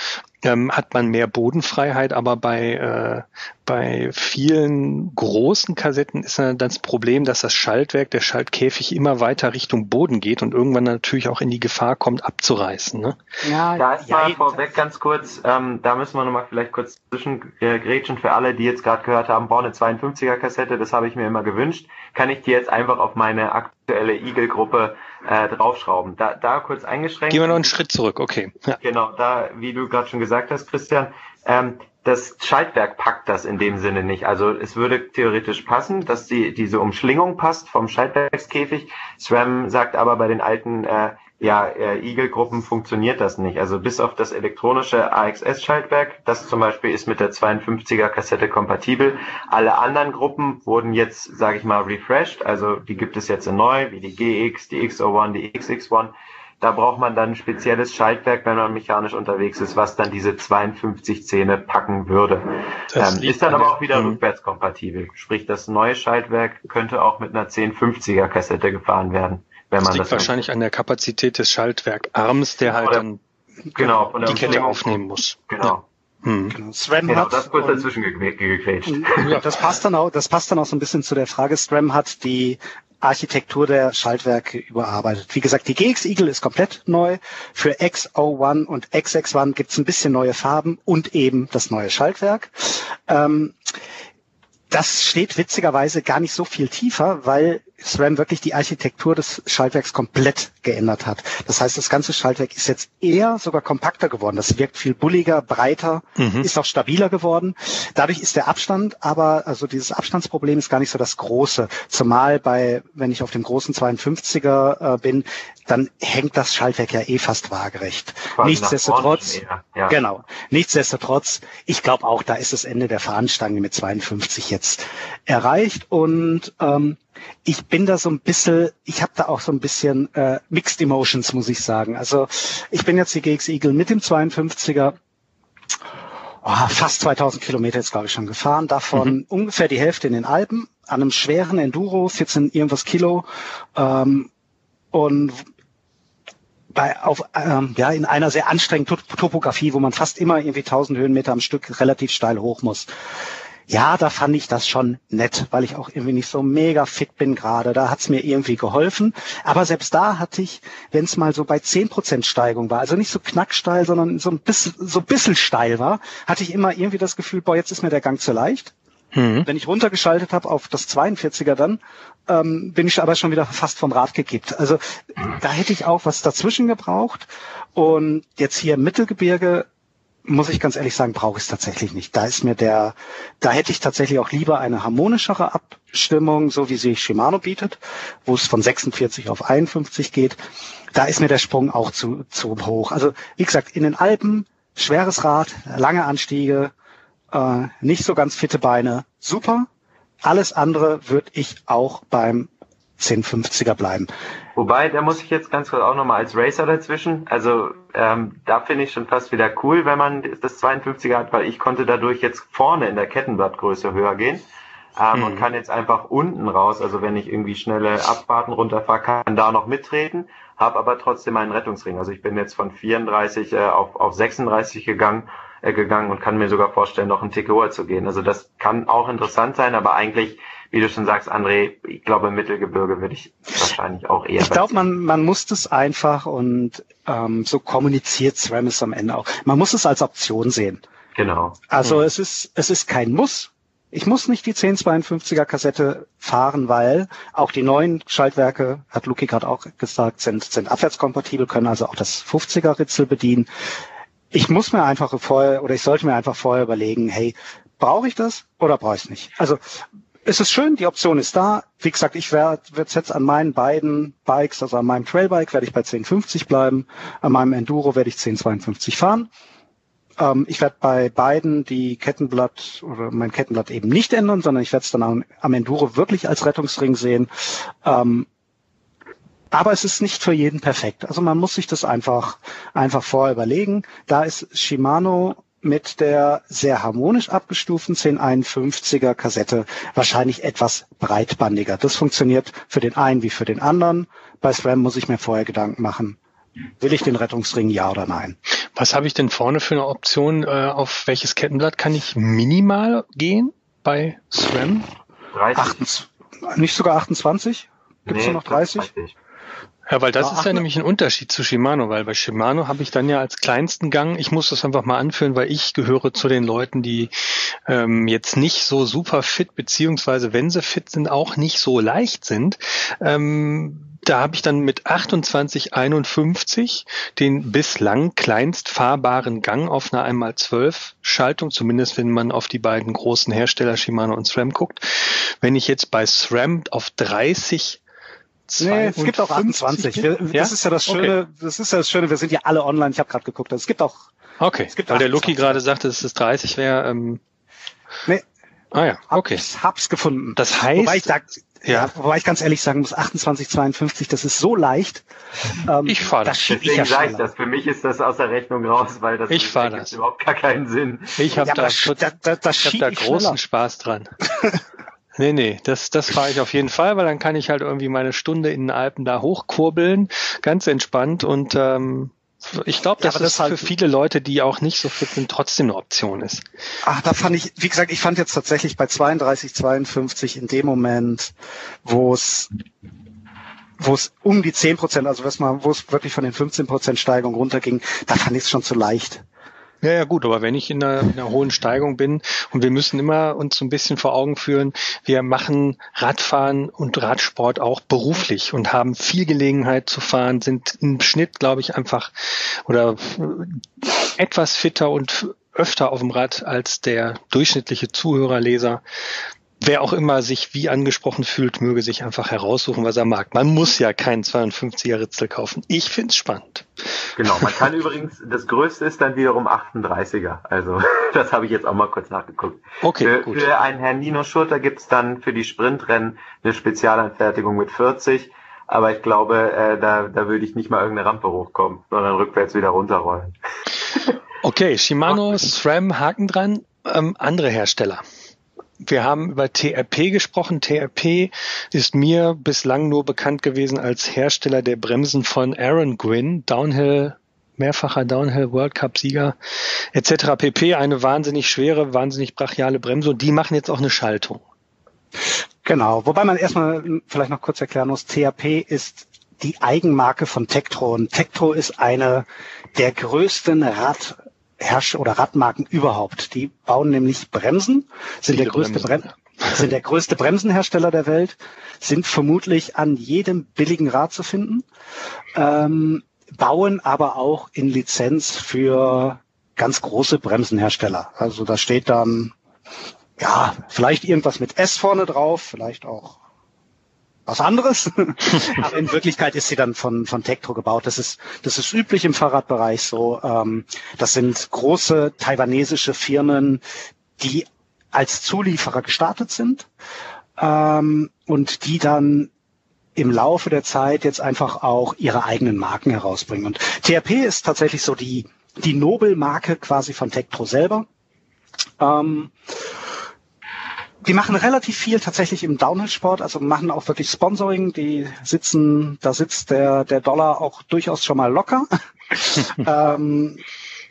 ähm, hat man mehr Bodenfreiheit, aber bei, äh, bei vielen großen Kassetten ist dann das Problem, dass das Schaltwerk, der Schaltkäfig immer weiter Richtung Boden geht und irgendwann natürlich auch in die Gefahr kommt, abzureißen. Ne? Ja, da ist ja, mal vorweg ganz kurz, ähm, da müssen wir nochmal vielleicht kurz zwischengrätschen für alle, die jetzt gerade gehört haben, brauche eine 52er Kassette, das habe ich mir immer gewünscht, kann ich die jetzt einfach auf meine aktuelle Eagle-Gruppe äh, draufschrauben. Da, da kurz eingeschränkt. Gehen wir noch einen Schritt zurück, okay. Ja. Genau, da, wie du gerade schon gesagt hast, Christian, ähm, das Schaltwerk packt das in dem Sinne nicht. Also es würde theoretisch passen, dass die, diese Umschlingung passt vom Schaltwerkskäfig. SRAM sagt aber bei den alten äh, ja, äh, Eagle-Gruppen funktioniert das nicht. Also bis auf das elektronische AXS-Schaltwerk, das zum Beispiel ist mit der 52er Kassette kompatibel. Alle anderen Gruppen wurden jetzt, sage ich mal, refreshed. Also die gibt es jetzt in neu, wie die GX, die XO1, die XX1. Da braucht man dann ein spezielles Schaltwerk, wenn man mechanisch unterwegs ist, was dann diese 52 Zähne packen würde. Ähm, ist dann aber auch wieder mhm. rückwärtskompatibel. Sprich, das neue Schaltwerk könnte auch mit einer 1050er Kassette gefahren werden. Wenn das man liegt das wahrscheinlich an der Kapazität des Schaltwerkarms, der halt dann genau, die Kette aufnehmen muss. Genau. Ja. Hm. Genau. SRAM genau, hat, das kurz dazwischen gegrätscht. Ja. Das passt dann auch, das passt dann auch so ein bisschen zu der Frage. SRAM hat die Architektur der Schaltwerke überarbeitet. Wie gesagt, die GX Eagle ist komplett neu. Für X01 und XX1 gibt es ein bisschen neue Farben und eben das neue Schaltwerk. Ähm, das steht witzigerweise gar nicht so viel tiefer, weil SRAM wirklich die Architektur des Schaltwerks komplett geändert hat. Das heißt, das ganze Schaltwerk ist jetzt eher sogar kompakter geworden. Das wirkt viel bulliger, breiter, mhm. ist auch stabiler geworden. Dadurch ist der Abstand, aber also dieses Abstandsproblem ist gar nicht so das große. Zumal bei, wenn ich auf dem großen 52er äh, bin, dann hängt das Schaltwerk ja eh fast waagerecht. Quasi Nichtsdestotrotz, ja. genau. Nichtsdestotrotz, ich glaube auch, da ist das Ende der Fahnenstange mit 52 jetzt erreicht und ähm, ich bin da so ein bisschen, ich habe da auch so ein bisschen äh, Mixed Emotions, muss ich sagen. Also ich bin jetzt die GX Eagle mit dem 52er oh, fast 2000 Kilometer jetzt, glaube ich, schon gefahren. Davon mhm. ungefähr die Hälfte in den Alpen, an einem schweren Enduro, 14 irgendwas Kilo. Ähm, und bei, auf, ähm, ja, in einer sehr anstrengenden Topografie, wo man fast immer irgendwie 1000 Höhenmeter am Stück relativ steil hoch muss ja, da fand ich das schon nett, weil ich auch irgendwie nicht so mega fit bin gerade. Da hat's mir irgendwie geholfen. Aber selbst da hatte ich, wenn es mal so bei zehn Prozent Steigung war, also nicht so knacksteil, sondern so ein bisschen, so ein bisschen steil war, hatte ich immer irgendwie das Gefühl, boah, jetzt ist mir der Gang zu leicht. Mhm. Wenn ich runtergeschaltet habe auf das 42er dann, ähm, bin ich aber schon wieder fast vom Rad gekippt. Also da hätte ich auch was dazwischen gebraucht. Und jetzt hier im Mittelgebirge muss ich ganz ehrlich sagen, brauche ich es tatsächlich nicht. Da ist mir der, da hätte ich tatsächlich auch lieber eine harmonischere Abstimmung, so wie sie Shimano bietet, wo es von 46 auf 51 geht. Da ist mir der Sprung auch zu, zu hoch. Also wie gesagt, in den Alpen, schweres Rad, lange Anstiege, äh, nicht so ganz fitte Beine, super. Alles andere würde ich auch beim 1050er bleiben. Wobei, da muss ich jetzt ganz kurz auch nochmal als Racer dazwischen. Also ähm, da finde ich schon fast wieder cool, wenn man das 52er hat, weil ich konnte dadurch jetzt vorne in der Kettenblattgröße höher gehen ähm, mhm. und kann jetzt einfach unten raus, also wenn ich irgendwie schnelle Abfahrten runterfahre, kann da noch mitreden, habe aber trotzdem einen Rettungsring. Also ich bin jetzt von 34 äh, auf, auf 36 gegangen äh, gegangen und kann mir sogar vorstellen, noch einen Tick höher zu gehen. Also das kann auch interessant sein, aber eigentlich wie du schon sagst, André, ich glaube, im Mittelgebirge würde ich wahrscheinlich auch eher. Ich glaube, man, man muss das einfach und ähm, so kommuniziert SRAM es am Ende auch. Man muss es als Option sehen. Genau. Also mhm. es ist, es ist kein Muss. Ich muss nicht die 1052er Kassette fahren, weil auch die neuen Schaltwerke, hat Luki gerade auch gesagt, sind, sind abwärtskompatibel, können also auch das 50er Ritzel bedienen. Ich muss mir einfach vorher, oder ich sollte mir einfach vorher überlegen, hey, brauche ich das oder brauche ich es nicht? Also es ist schön, die Option ist da. Wie gesagt, ich werde jetzt an meinen beiden Bikes, also an meinem Trailbike werde ich bei 1050 bleiben, an meinem Enduro werde ich 1052 fahren. Ähm, ich werde bei beiden die Kettenblatt oder mein Kettenblatt eben nicht ändern, sondern ich werde es dann am, am, Enduro wirklich als Rettungsring sehen. Ähm, aber es ist nicht für jeden perfekt. Also man muss sich das einfach, einfach vorher überlegen. Da ist Shimano mit der sehr harmonisch abgestuften 1051er Kassette wahrscheinlich etwas breitbandiger. Das funktioniert für den einen wie für den anderen. Bei SRAM muss ich mir vorher Gedanken machen. Will ich den Rettungsring, ja oder nein? Was habe ich denn vorne für eine Option? Äh, auf welches Kettenblatt kann ich minimal gehen bei SRAM? 30. 28, nicht sogar 28? Gibt es nee, noch 30? 30? Ja, weil das ja, ist ja nämlich ein Unterschied zu Shimano, weil bei Shimano habe ich dann ja als kleinsten Gang, ich muss das einfach mal anführen, weil ich gehöre zu den Leuten, die ähm, jetzt nicht so super fit, beziehungsweise wenn sie fit sind, auch nicht so leicht sind. Ähm, da habe ich dann mit 2851 den bislang kleinst fahrbaren Gang auf einer einmal 12 Schaltung, zumindest wenn man auf die beiden großen Hersteller Shimano und SRAM guckt. Wenn ich jetzt bei SRAM auf 30 Nee, es gibt auch 28. Wir, ja? Das ist ja das Schöne, okay. das ist ja das Schöne, wir sind ja alle online, ich habe gerade geguckt. Es gibt auch Okay, es gibt weil 28. der Lucky gerade sagte, dass es 30 wäre. Ähm, nee. Ah ja, okay. Hab's, hab's gefunden. Das heißt, Wobei ich da, Ja. ja. wobei ich ganz ehrlich sagen muss, 28,52, das ist so leicht. Ähm, ich fahre das. Deswegen ich ja sage ich das. Für mich ist das aus der Rechnung raus, weil das ich fahr das. überhaupt gar keinen Sinn. Ich habe ja, da, da, da, da, ich hab da großen schneller. Spaß dran. Nee, nee, das, das fahre ich auf jeden Fall, weil dann kann ich halt irgendwie meine Stunde in den Alpen da hochkurbeln, ganz entspannt und ähm, ich glaube, dass ja, das, das halt für viele Leute, die auch nicht so fit sind, trotzdem eine Option ist. Ach, da fand ich, wie gesagt, ich fand jetzt tatsächlich bei 32, 52 in dem Moment, wo es wo es um die 10 Prozent, also was mal, wo es wirklich von den 15 Prozent Steigung runterging, da fand ich es schon zu leicht. Ja, ja, gut, aber wenn ich in einer, in einer hohen Steigung bin und wir müssen immer uns so ein bisschen vor Augen führen, wir machen Radfahren und Radsport auch beruflich und haben viel Gelegenheit zu fahren, sind im Schnitt, glaube ich, einfach oder etwas fitter und öfter auf dem Rad als der durchschnittliche Zuhörerleser wer auch immer sich wie angesprochen fühlt, möge sich einfach heraussuchen, was er mag. Man muss ja keinen 52er Ritzel kaufen. Ich find's spannend. Genau, man kann übrigens, das größte ist dann wiederum 38er. Also das habe ich jetzt auch mal kurz nachgeguckt. Okay, für, gut. für einen Herrn Nino Schurter gibt's dann für die Sprintrennen eine Spezialanfertigung mit 40. Aber ich glaube, äh, da, da würde ich nicht mal irgendeine Rampe hochkommen, sondern rückwärts wieder runterrollen. Okay, Shimano, SRAM, Haken dran. Ähm, andere Hersteller. Wir haben über TRP gesprochen. TRP ist mir bislang nur bekannt gewesen als Hersteller der Bremsen von Aaron Gwynn, Downhill mehrfacher Downhill World Cup Sieger etc. pp. Eine wahnsinnig schwere, wahnsinnig brachiale Bremse und die machen jetzt auch eine Schaltung. Genau, wobei man erstmal vielleicht noch kurz erklären muss, THP ist die Eigenmarke von Tektro und Tektro ist eine der größten Rad Herrsch oder Radmarken überhaupt. Die bauen nämlich Bremsen, sind Viele der größte Bremsen. Brem sind der größte Bremsenhersteller der Welt, sind vermutlich an jedem billigen Rad zu finden, ähm, bauen aber auch in Lizenz für ganz große Bremsenhersteller. Also da steht dann ja vielleicht irgendwas mit S vorne drauf, vielleicht auch was anderes. Aber in Wirklichkeit ist sie dann von, von Tektro gebaut. Das ist, das ist üblich im Fahrradbereich so. Ähm, das sind große taiwanesische Firmen, die als Zulieferer gestartet sind ähm, und die dann im Laufe der Zeit jetzt einfach auch ihre eigenen Marken herausbringen. Und TRP ist tatsächlich so die, die Nobelmarke quasi von Tektro selber. Ähm, die machen relativ viel tatsächlich im Downhill-Sport, also machen auch wirklich Sponsoring. Die sitzen, da sitzt der, der Dollar auch durchaus schon mal locker. ähm,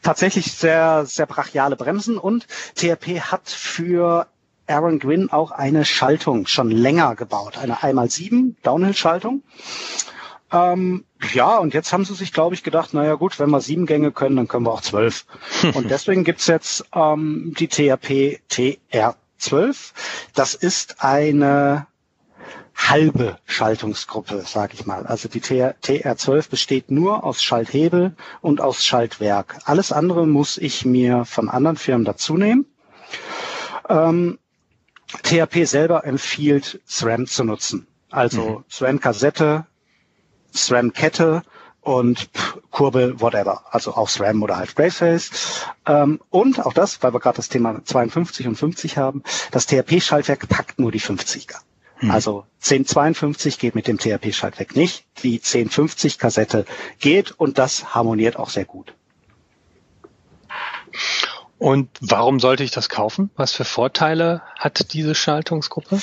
tatsächlich sehr, sehr brachiale Bremsen und TRP hat für Aaron Gwynn auch eine Schaltung schon länger gebaut, eine 1x7 Downhill-Schaltung. Ähm, ja, und jetzt haben sie sich, glaube ich, gedacht, naja gut, wenn wir sieben Gänge können, dann können wir auch zwölf. und deswegen gibt's jetzt ähm, die TRP TR 12. Das ist eine halbe Schaltungsgruppe, sage ich mal. Also die TR12 besteht nur aus Schalthebel und aus Schaltwerk. Alles andere muss ich mir von anderen Firmen dazu nehmen. Ähm, THP selber empfiehlt SRAM zu nutzen. Also mhm. SRAM-Kassette, SRAM-Kette und Kurbel, whatever, also auch SRAM oder halt Braceface. Ähm, und auch das, weil wir gerade das Thema 52 und 50 haben, das THP-Schaltwerk packt nur die 50er. Hm. Also 1052 geht mit dem THP-Schaltwerk nicht. Die 1050-Kassette geht und das harmoniert auch sehr gut. Und warum sollte ich das kaufen? Was für Vorteile hat diese Schaltungsgruppe?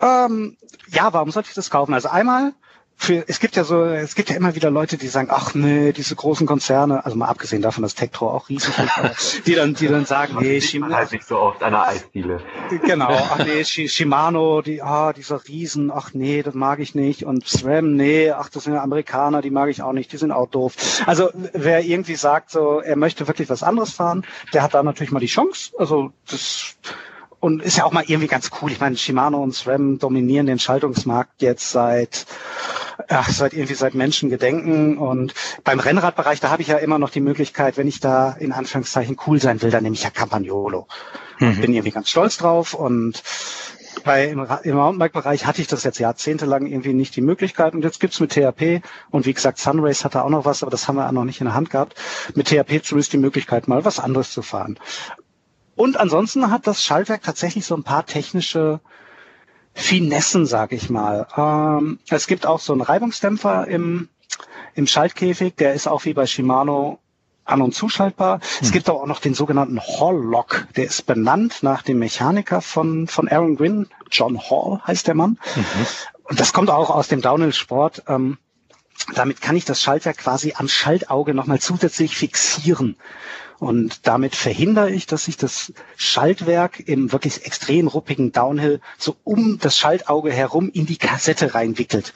Ähm, ja, warum sollte ich das kaufen? Also einmal für, es gibt ja so, es gibt ja immer wieder Leute, die sagen, ach nee, diese großen Konzerne, also mal abgesehen davon, dass Tektro auch riesig ist, die dann, die dann sagen, nee, Shimano. halt nicht so oft an der Eisdiele. Genau, ach nee, Shimano, die, ah, dieser Riesen, ach nee, das mag ich nicht und SRAM, nee, ach, das sind ja Amerikaner, die mag ich auch nicht, die sind auch doof. Also, wer irgendwie sagt, so, er möchte wirklich was anderes fahren, der hat da natürlich mal die Chance, also, das, und ist ja auch mal irgendwie ganz cool. Ich meine, Shimano und SRAM dominieren den Schaltungsmarkt jetzt seit ach, seit irgendwie seit Menschengedenken. Und beim Rennradbereich, da habe ich ja immer noch die Möglichkeit, wenn ich da in Anführungszeichen cool sein will, dann nehme ich ja Campagnolo. Mhm. Bin irgendwie ganz stolz drauf und bei, im, im Mountainbike-Bereich hatte ich das jetzt jahrzehntelang irgendwie nicht die Möglichkeit und jetzt gibt's mit THP und wie gesagt, Sunrace hatte auch noch was, aber das haben wir auch noch nicht in der Hand gehabt, mit THP zumindest die Möglichkeit, mal was anderes zu fahren. Und ansonsten hat das Schaltwerk tatsächlich so ein paar technische Finessen, sag ich mal. Ähm, es gibt auch so einen Reibungsdämpfer im, im Schaltkäfig, der ist auch wie bei Shimano an- und zuschaltbar. Hm. Es gibt auch noch den sogenannten Hall Lock. Der ist benannt nach dem Mechaniker von, von Aaron Gwynn. John Hall heißt der Mann. Mhm. Und das kommt auch aus dem Downhill-Sport. Ähm, damit kann ich das Schaltwerk quasi am Schaltauge nochmal zusätzlich fixieren. Und damit verhindere ich, dass sich das Schaltwerk im wirklich extrem ruppigen Downhill so um das Schaltauge herum in die Kassette reinwickelt.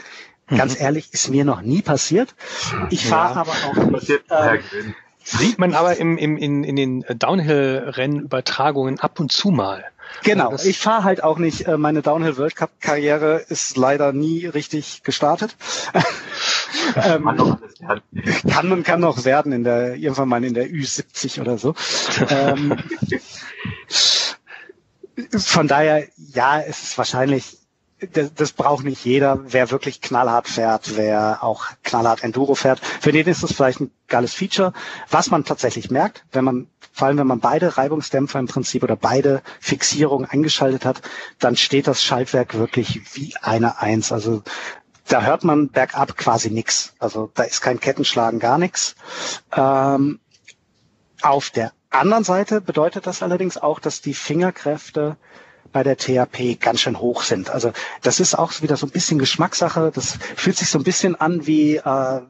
Ganz mhm. ehrlich, ist mir noch nie passiert. Ich fahre ja. aber auch nicht. Äh, Sieht man aber im, im, in, in den Downhill-Rennübertragungen ab und zu mal. Genau, also ich fahre halt auch nicht. Äh, meine Downhill World Cup Karriere ist leider nie richtig gestartet. Ähm, kann man kann noch werden in der irgendwann mal in der Ü70 oder so. ähm, von daher, ja, es ist wahrscheinlich das, das braucht nicht jeder. Wer wirklich knallhart fährt, wer auch knallhart Enduro fährt, für den ist es vielleicht ein geiles Feature. Was man tatsächlich merkt, wenn man, vor allem wenn man beide Reibungsdämpfer im Prinzip oder beide Fixierungen eingeschaltet hat, dann steht das Schaltwerk wirklich wie eine Eins. Also da hört man bergab quasi nichts. Also da ist kein Kettenschlagen, gar nichts. Ähm, auf der anderen Seite bedeutet das allerdings auch, dass die Fingerkräfte bei der THP ganz schön hoch sind. Also das ist auch wieder so ein bisschen Geschmackssache. Das fühlt sich so ein bisschen an wie äh,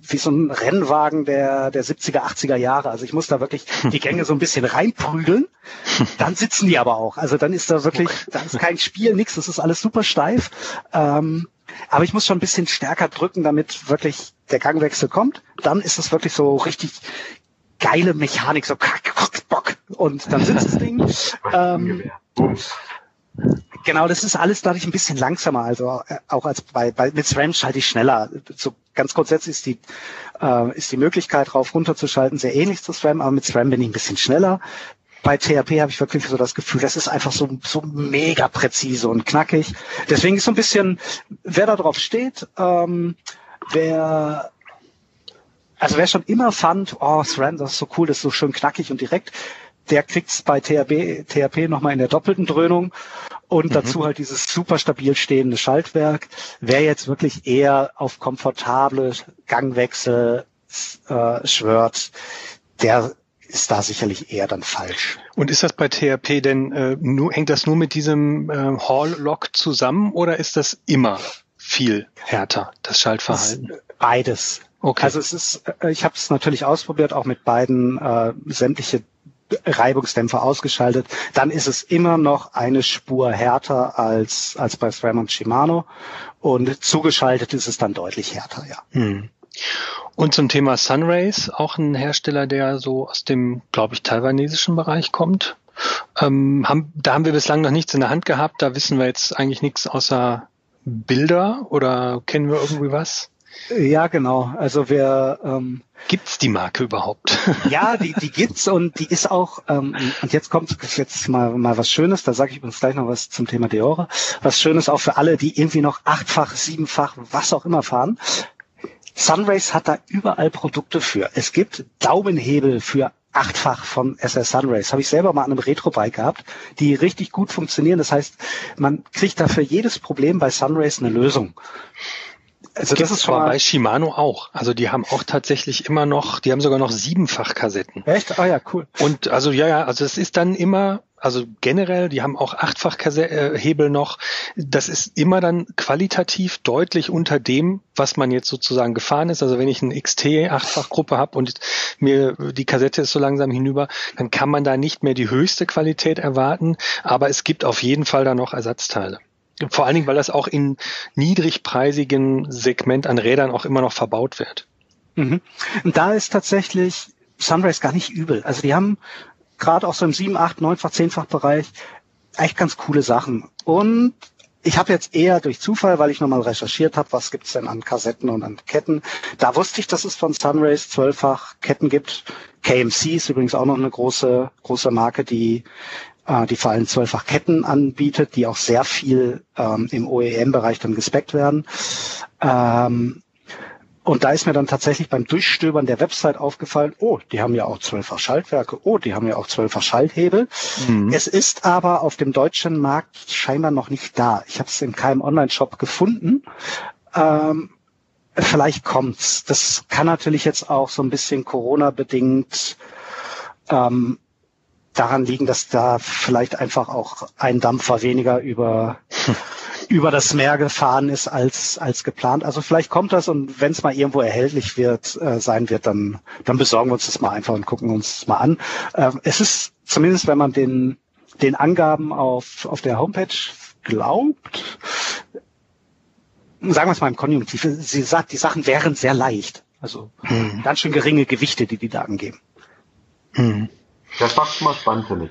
wie so ein Rennwagen der, der 70er, 80er Jahre. Also ich muss da wirklich die Gänge so ein bisschen reinprügeln. Dann sitzen die aber auch. Also dann ist da wirklich, da ist kein Spiel, nichts. Das ist alles super steif. Ähm, aber ich muss schon ein bisschen stärker drücken, damit wirklich der Gangwechsel kommt. Dann ist es wirklich so richtig geile Mechanik, so kack, kack, bock. Und dann sitzt das Ding. Ähm, Genau, das ist alles dadurch ein bisschen langsamer, also äh, auch als bei, bei mit SRAM schalte ich schneller. So ganz grundsätzlich ist die äh, ist die Möglichkeit rauf runter zu schalten sehr ähnlich zu SRAM, aber mit SRAM bin ich ein bisschen schneller. Bei THP habe ich wirklich so das Gefühl, das ist einfach so so mega präzise und knackig. Deswegen ist so ein bisschen, wer da drauf steht, ähm, wer also wer schon immer fand, oh SRAM, das ist so cool, das ist so schön knackig und direkt, der kriegt's bei THB, THP nochmal in der doppelten Dröhnung und mhm. dazu halt dieses super stabil stehende Schaltwerk. Wer jetzt wirklich eher auf komfortable Gangwechsel äh, schwört, der ist da sicherlich eher dann falsch. Und ist das bei THP denn äh, nur, hängt das nur mit diesem äh, Hall-Lock zusammen oder ist das immer viel härter, das Schaltverhalten? Das beides. Okay. Also es ist, äh, ich habe es natürlich ausprobiert, auch mit beiden äh, sämtliche Reibungsdämpfer ausgeschaltet, dann ist es immer noch eine Spur härter als, als bei SRAM und Shimano. Und zugeschaltet ist es dann deutlich härter, ja. Hm. Und zum Thema Sunrays, auch ein Hersteller, der so aus dem, glaube ich, taiwanesischen Bereich kommt. Ähm, haben, da haben wir bislang noch nichts in der Hand gehabt. Da wissen wir jetzt eigentlich nichts außer Bilder oder kennen wir irgendwie was? Ja, genau. Also wir ähm, gibt's die Marke überhaupt? ja, die, die gibt's und die ist auch. Ähm, und jetzt kommt jetzt mal mal was Schönes. Da sage ich uns gleich noch was zum Thema Deore. Was Schönes auch für alle, die irgendwie noch achtfach, siebenfach, was auch immer fahren. Sunrace hat da überall Produkte für. Es gibt Daumenhebel für achtfach von SS Sunrace. Habe ich selber mal an einem Retro-Bike gehabt, die richtig gut funktionieren. Das heißt, man kriegt da für jedes Problem bei Sunrace eine Lösung. Also das ist schon bei Shimano auch. Also die haben auch tatsächlich immer noch, die haben sogar noch siebenfach Kassetten. Echt? Ah ja, cool. Und also ja, ja, also es ist dann immer, also generell, die haben auch achtfach äh, Hebel noch. Das ist immer dann qualitativ deutlich unter dem, was man jetzt sozusagen gefahren ist. Also wenn ich eine XT achtfach Gruppe habe und mir die Kassette ist so langsam hinüber, dann kann man da nicht mehr die höchste Qualität erwarten. Aber es gibt auf jeden Fall da noch Ersatzteile. Vor allen Dingen, weil das auch in niedrigpreisigen Segment an Rädern auch immer noch verbaut wird. Mhm. Und da ist tatsächlich Sunrise gar nicht übel. Also die haben gerade auch so im 7, 8, 9-fach, 10-fach Bereich echt ganz coole Sachen. Und ich habe jetzt eher durch Zufall, weil ich nochmal recherchiert habe, was gibt's denn an Kassetten und an Ketten. Da wusste ich, dass es von Sunrace zwölffach Ketten gibt. KMC ist übrigens auch noch eine große, große Marke, die äh, die vor allem zwölffach Ketten anbietet, die auch sehr viel ähm, im OEM-Bereich dann gespeckt werden. Ähm, und da ist mir dann tatsächlich beim Durchstöbern der Website aufgefallen, oh, die haben ja auch zwölffach Schaltwerke, oh, die haben ja auch zwölffach Schalthebel. Mhm. Es ist aber auf dem deutschen Markt scheinbar noch nicht da. Ich habe es in keinem Online-Shop gefunden. Ähm, vielleicht kommt's. Das kann natürlich jetzt auch so ein bisschen Corona-bedingt ähm, daran liegen, dass da vielleicht einfach auch ein Dampfer weniger über über das Meer gefahren ist als, als geplant. Also vielleicht kommt das und wenn es mal irgendwo erhältlich wird, äh, sein wird, dann, dann besorgen wir uns das mal einfach und gucken uns das mal an. Äh, es ist zumindest, wenn man den, den Angaben auf, auf der Homepage glaubt, sagen wir es mal im Konjunktiv, sie sagt, die Sachen wären sehr leicht. Also hm. ganz schön geringe Gewichte, die die da angeben. Hm. Das macht mal spannend für mich.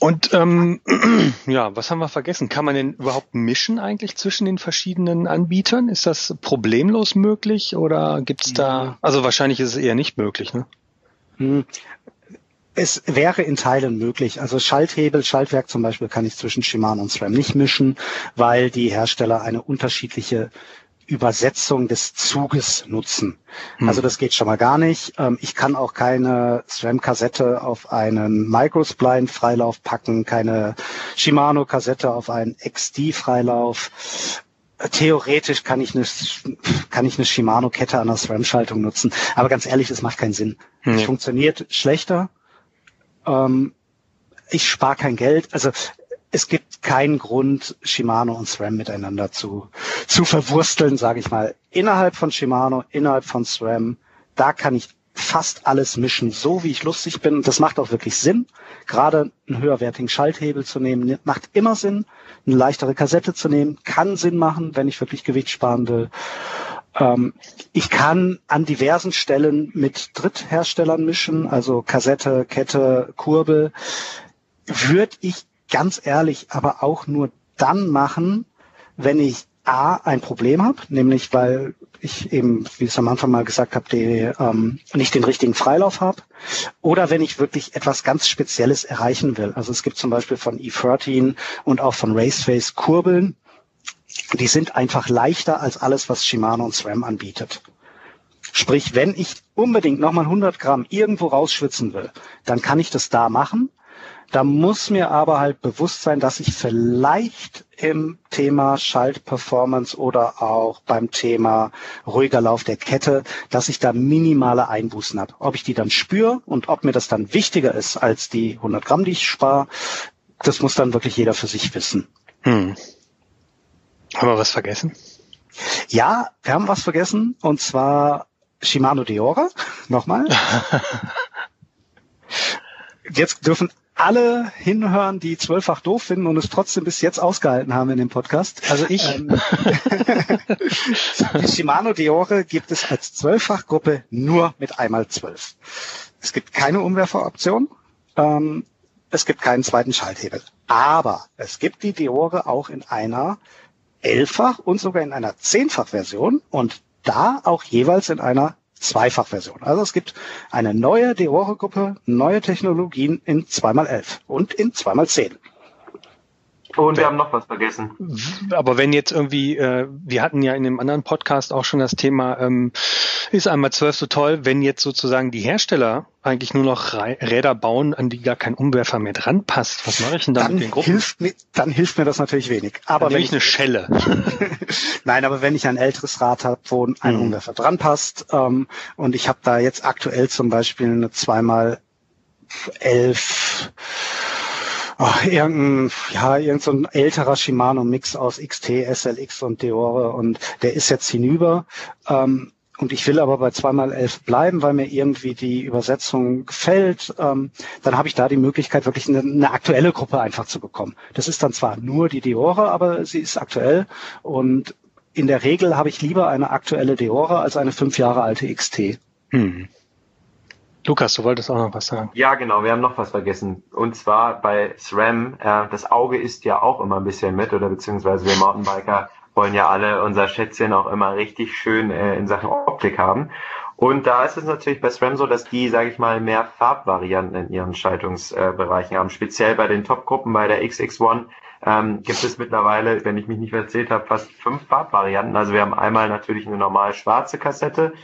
Und ähm, ja, was haben wir vergessen? Kann man denn überhaupt mischen eigentlich zwischen den verschiedenen Anbietern? Ist das problemlos möglich oder gibt's da? Also wahrscheinlich ist es eher nicht möglich, ne? Hm. Es wäre in Teilen möglich. Also Schalthebel, Schaltwerk zum Beispiel kann ich zwischen Shimano und SRAM nicht mischen, weil die Hersteller eine unterschiedliche Übersetzung des Zuges nutzen. Hm. Also das geht schon mal gar nicht. Ähm, ich kann auch keine SRAM-Kassette auf einen Microspline-Freilauf packen, keine Shimano-Kassette auf einen XD-Freilauf. Theoretisch kann ich eine, kann ich eine Shimano-Kette an der SRAM-Schaltung nutzen. Aber ganz ehrlich, das macht keinen Sinn. Hm. Es funktioniert schlechter. Ähm, ich spare kein Geld. Also es gibt keinen Grund, Shimano und SRAM miteinander zu, zu verwursteln, sage ich mal. Innerhalb von Shimano, innerhalb von SRAM, da kann ich fast alles mischen, so wie ich lustig bin. Das macht auch wirklich Sinn. Gerade einen höherwertigen Schalthebel zu nehmen, macht immer Sinn. Eine leichtere Kassette zu nehmen, kann Sinn machen, wenn ich wirklich Gewicht sparen will. Ähm, ich kann an diversen Stellen mit Drittherstellern mischen, also Kassette, Kette, Kurbel. Würde ich ganz ehrlich aber auch nur dann machen, wenn ich A, ein Problem habe, nämlich weil ich eben, wie ich es am Anfang mal gesagt habe, die, ähm, nicht den richtigen Freilauf habe, oder wenn ich wirklich etwas ganz Spezielles erreichen will. Also es gibt zum Beispiel von E13 und auch von Raceface Kurbeln, die sind einfach leichter als alles, was Shimano und SRAM anbietet. Sprich, wenn ich unbedingt nochmal 100 Gramm irgendwo rausschwitzen will, dann kann ich das da machen da muss mir aber halt bewusst sein, dass ich vielleicht im Thema Schaltperformance oder auch beim Thema ruhiger Lauf der Kette, dass ich da minimale Einbußen habe. Ob ich die dann spüre und ob mir das dann wichtiger ist als die 100 Gramm, die ich spare, das muss dann wirklich jeder für sich wissen. Hm. Haben wir was vergessen? Ja, wir haben was vergessen und zwar Shimano Deora. Nochmal. Jetzt dürfen alle hinhören, die zwölffach doof finden und es trotzdem bis jetzt ausgehalten haben in dem Podcast. Also ich. Ähm, die Shimano Deore gibt es als Zwölffachgruppe nur mit einmal zwölf. Es gibt keine Umwerferoption. Ähm, es gibt keinen zweiten Schalthebel. Aber es gibt die Deore auch in einer Elffach und sogar in einer Zehnfach-Version und da auch jeweils in einer Zweifachversion. Also es gibt eine neue Deore-Gruppe, neue Technologien in 2x11 und in 2x10. Und wir haben noch was vergessen. Aber wenn jetzt irgendwie, äh, wir hatten ja in dem anderen Podcast auch schon das Thema, ähm, ist einmal zwölf so toll, wenn jetzt sozusagen die Hersteller eigentlich nur noch Räder bauen, an die gar kein Umwerfer mehr dran passt. Was mache ich denn da dann mit den Gruppen? Hilft mir, dann hilft mir das natürlich wenig. Aber dann wenn ich eine Schelle. Nein, aber wenn ich ein älteres Rad habe, wo ein mhm. Umwerfer dran passt, ähm, und ich habe da jetzt aktuell zum Beispiel eine zweimal elf oh, irgendein, ja, irgendein älterer Shimano-Mix aus XT, SLX und Deore und der ist jetzt hinüber. Ähm, und ich will aber bei zweimal elf bleiben, weil mir irgendwie die Übersetzung gefällt, ähm, dann habe ich da die Möglichkeit, wirklich eine, eine, aktuelle Gruppe einfach zu bekommen. Das ist dann zwar nur die Deore, aber sie ist aktuell und in der Regel habe ich lieber eine aktuelle Deore als eine fünf Jahre alte XT. Hm. Lukas, du wolltest auch noch was sagen. Ja, genau, wir haben noch was vergessen. Und zwar bei SRAM, äh, das Auge ist ja auch immer ein bisschen mit, oder beziehungsweise wir Mountainbiker wollen ja alle unser Schätzchen auch immer richtig schön äh, in Sachen Optik haben. Und da ist es natürlich bei SRAM so, dass die, sage ich mal, mehr Farbvarianten in ihren Schaltungsbereichen äh, haben. Speziell bei den Top-Gruppen, bei der XX1 ähm, gibt es mittlerweile, wenn ich mich nicht erzählt habe, fast fünf Farbvarianten. Also wir haben einmal natürlich eine normal schwarze Kassette,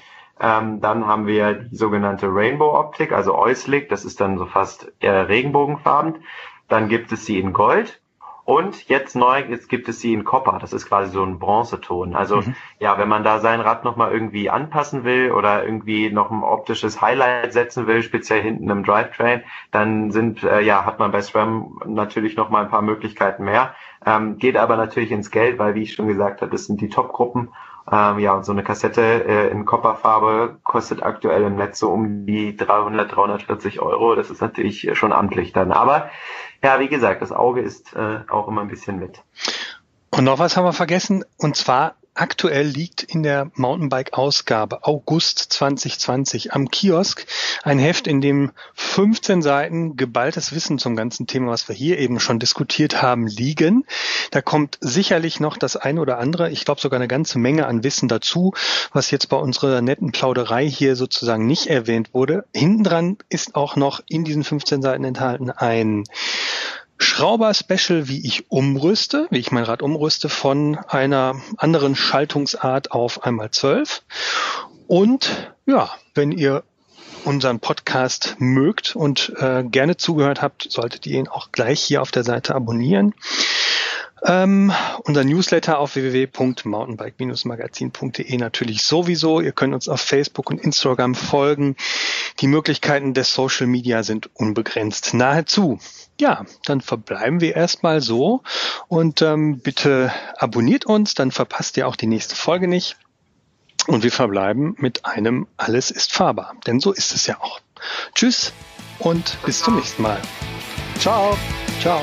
ähm, dann haben wir die sogenannte Rainbow Optik, also Euslig, das ist dann so fast eher regenbogenfarben. Dann gibt es sie in Gold und jetzt neu, jetzt gibt es sie in Copper. Das ist quasi so ein Bronzeton. Also mhm. ja, wenn man da sein Rad nochmal irgendwie anpassen will oder irgendwie noch ein optisches Highlight setzen will, speziell hinten im Drivetrain, dann sind äh, ja hat man bei SRAM natürlich nochmal ein paar Möglichkeiten mehr. Ähm, geht aber natürlich ins Geld, weil wie ich schon gesagt habe, das sind die Top-Gruppen ähm, ja, und so eine Kassette äh, in Copperfarbe kostet aktuell im Netz so um die 300, 340 Euro. Das ist natürlich schon amtlich dann. Aber ja, wie gesagt, das Auge ist äh, auch immer ein bisschen mit. Und noch was haben wir vergessen, und zwar aktuell liegt in der Mountainbike-Ausgabe August 2020 am Kiosk ein Heft, in dem 15 Seiten geballtes Wissen zum ganzen Thema, was wir hier eben schon diskutiert haben, liegen. Da kommt sicherlich noch das eine oder andere, ich glaube sogar eine ganze Menge an Wissen dazu, was jetzt bei unserer netten Plauderei hier sozusagen nicht erwähnt wurde. Hinten dran ist auch noch in diesen 15 Seiten enthalten ein Schrauber-Special, wie ich umrüste, wie ich mein Rad umrüste von einer anderen Schaltungsart auf einmal 12. Und ja, wenn ihr unseren Podcast mögt und äh, gerne zugehört habt, solltet ihr ihn auch gleich hier auf der Seite abonnieren. Ähm, unser Newsletter auf www.mountainbike-magazin.de natürlich sowieso. Ihr könnt uns auf Facebook und Instagram folgen. Die Möglichkeiten des Social Media sind unbegrenzt. Nahezu. Ja, dann verbleiben wir erstmal so und ähm, bitte abonniert uns, dann verpasst ihr auch die nächste Folge nicht. Und wir verbleiben mit einem Alles ist fahrbar, denn so ist es ja auch. Tschüss und bis zum nächsten Mal. Ciao. Ciao.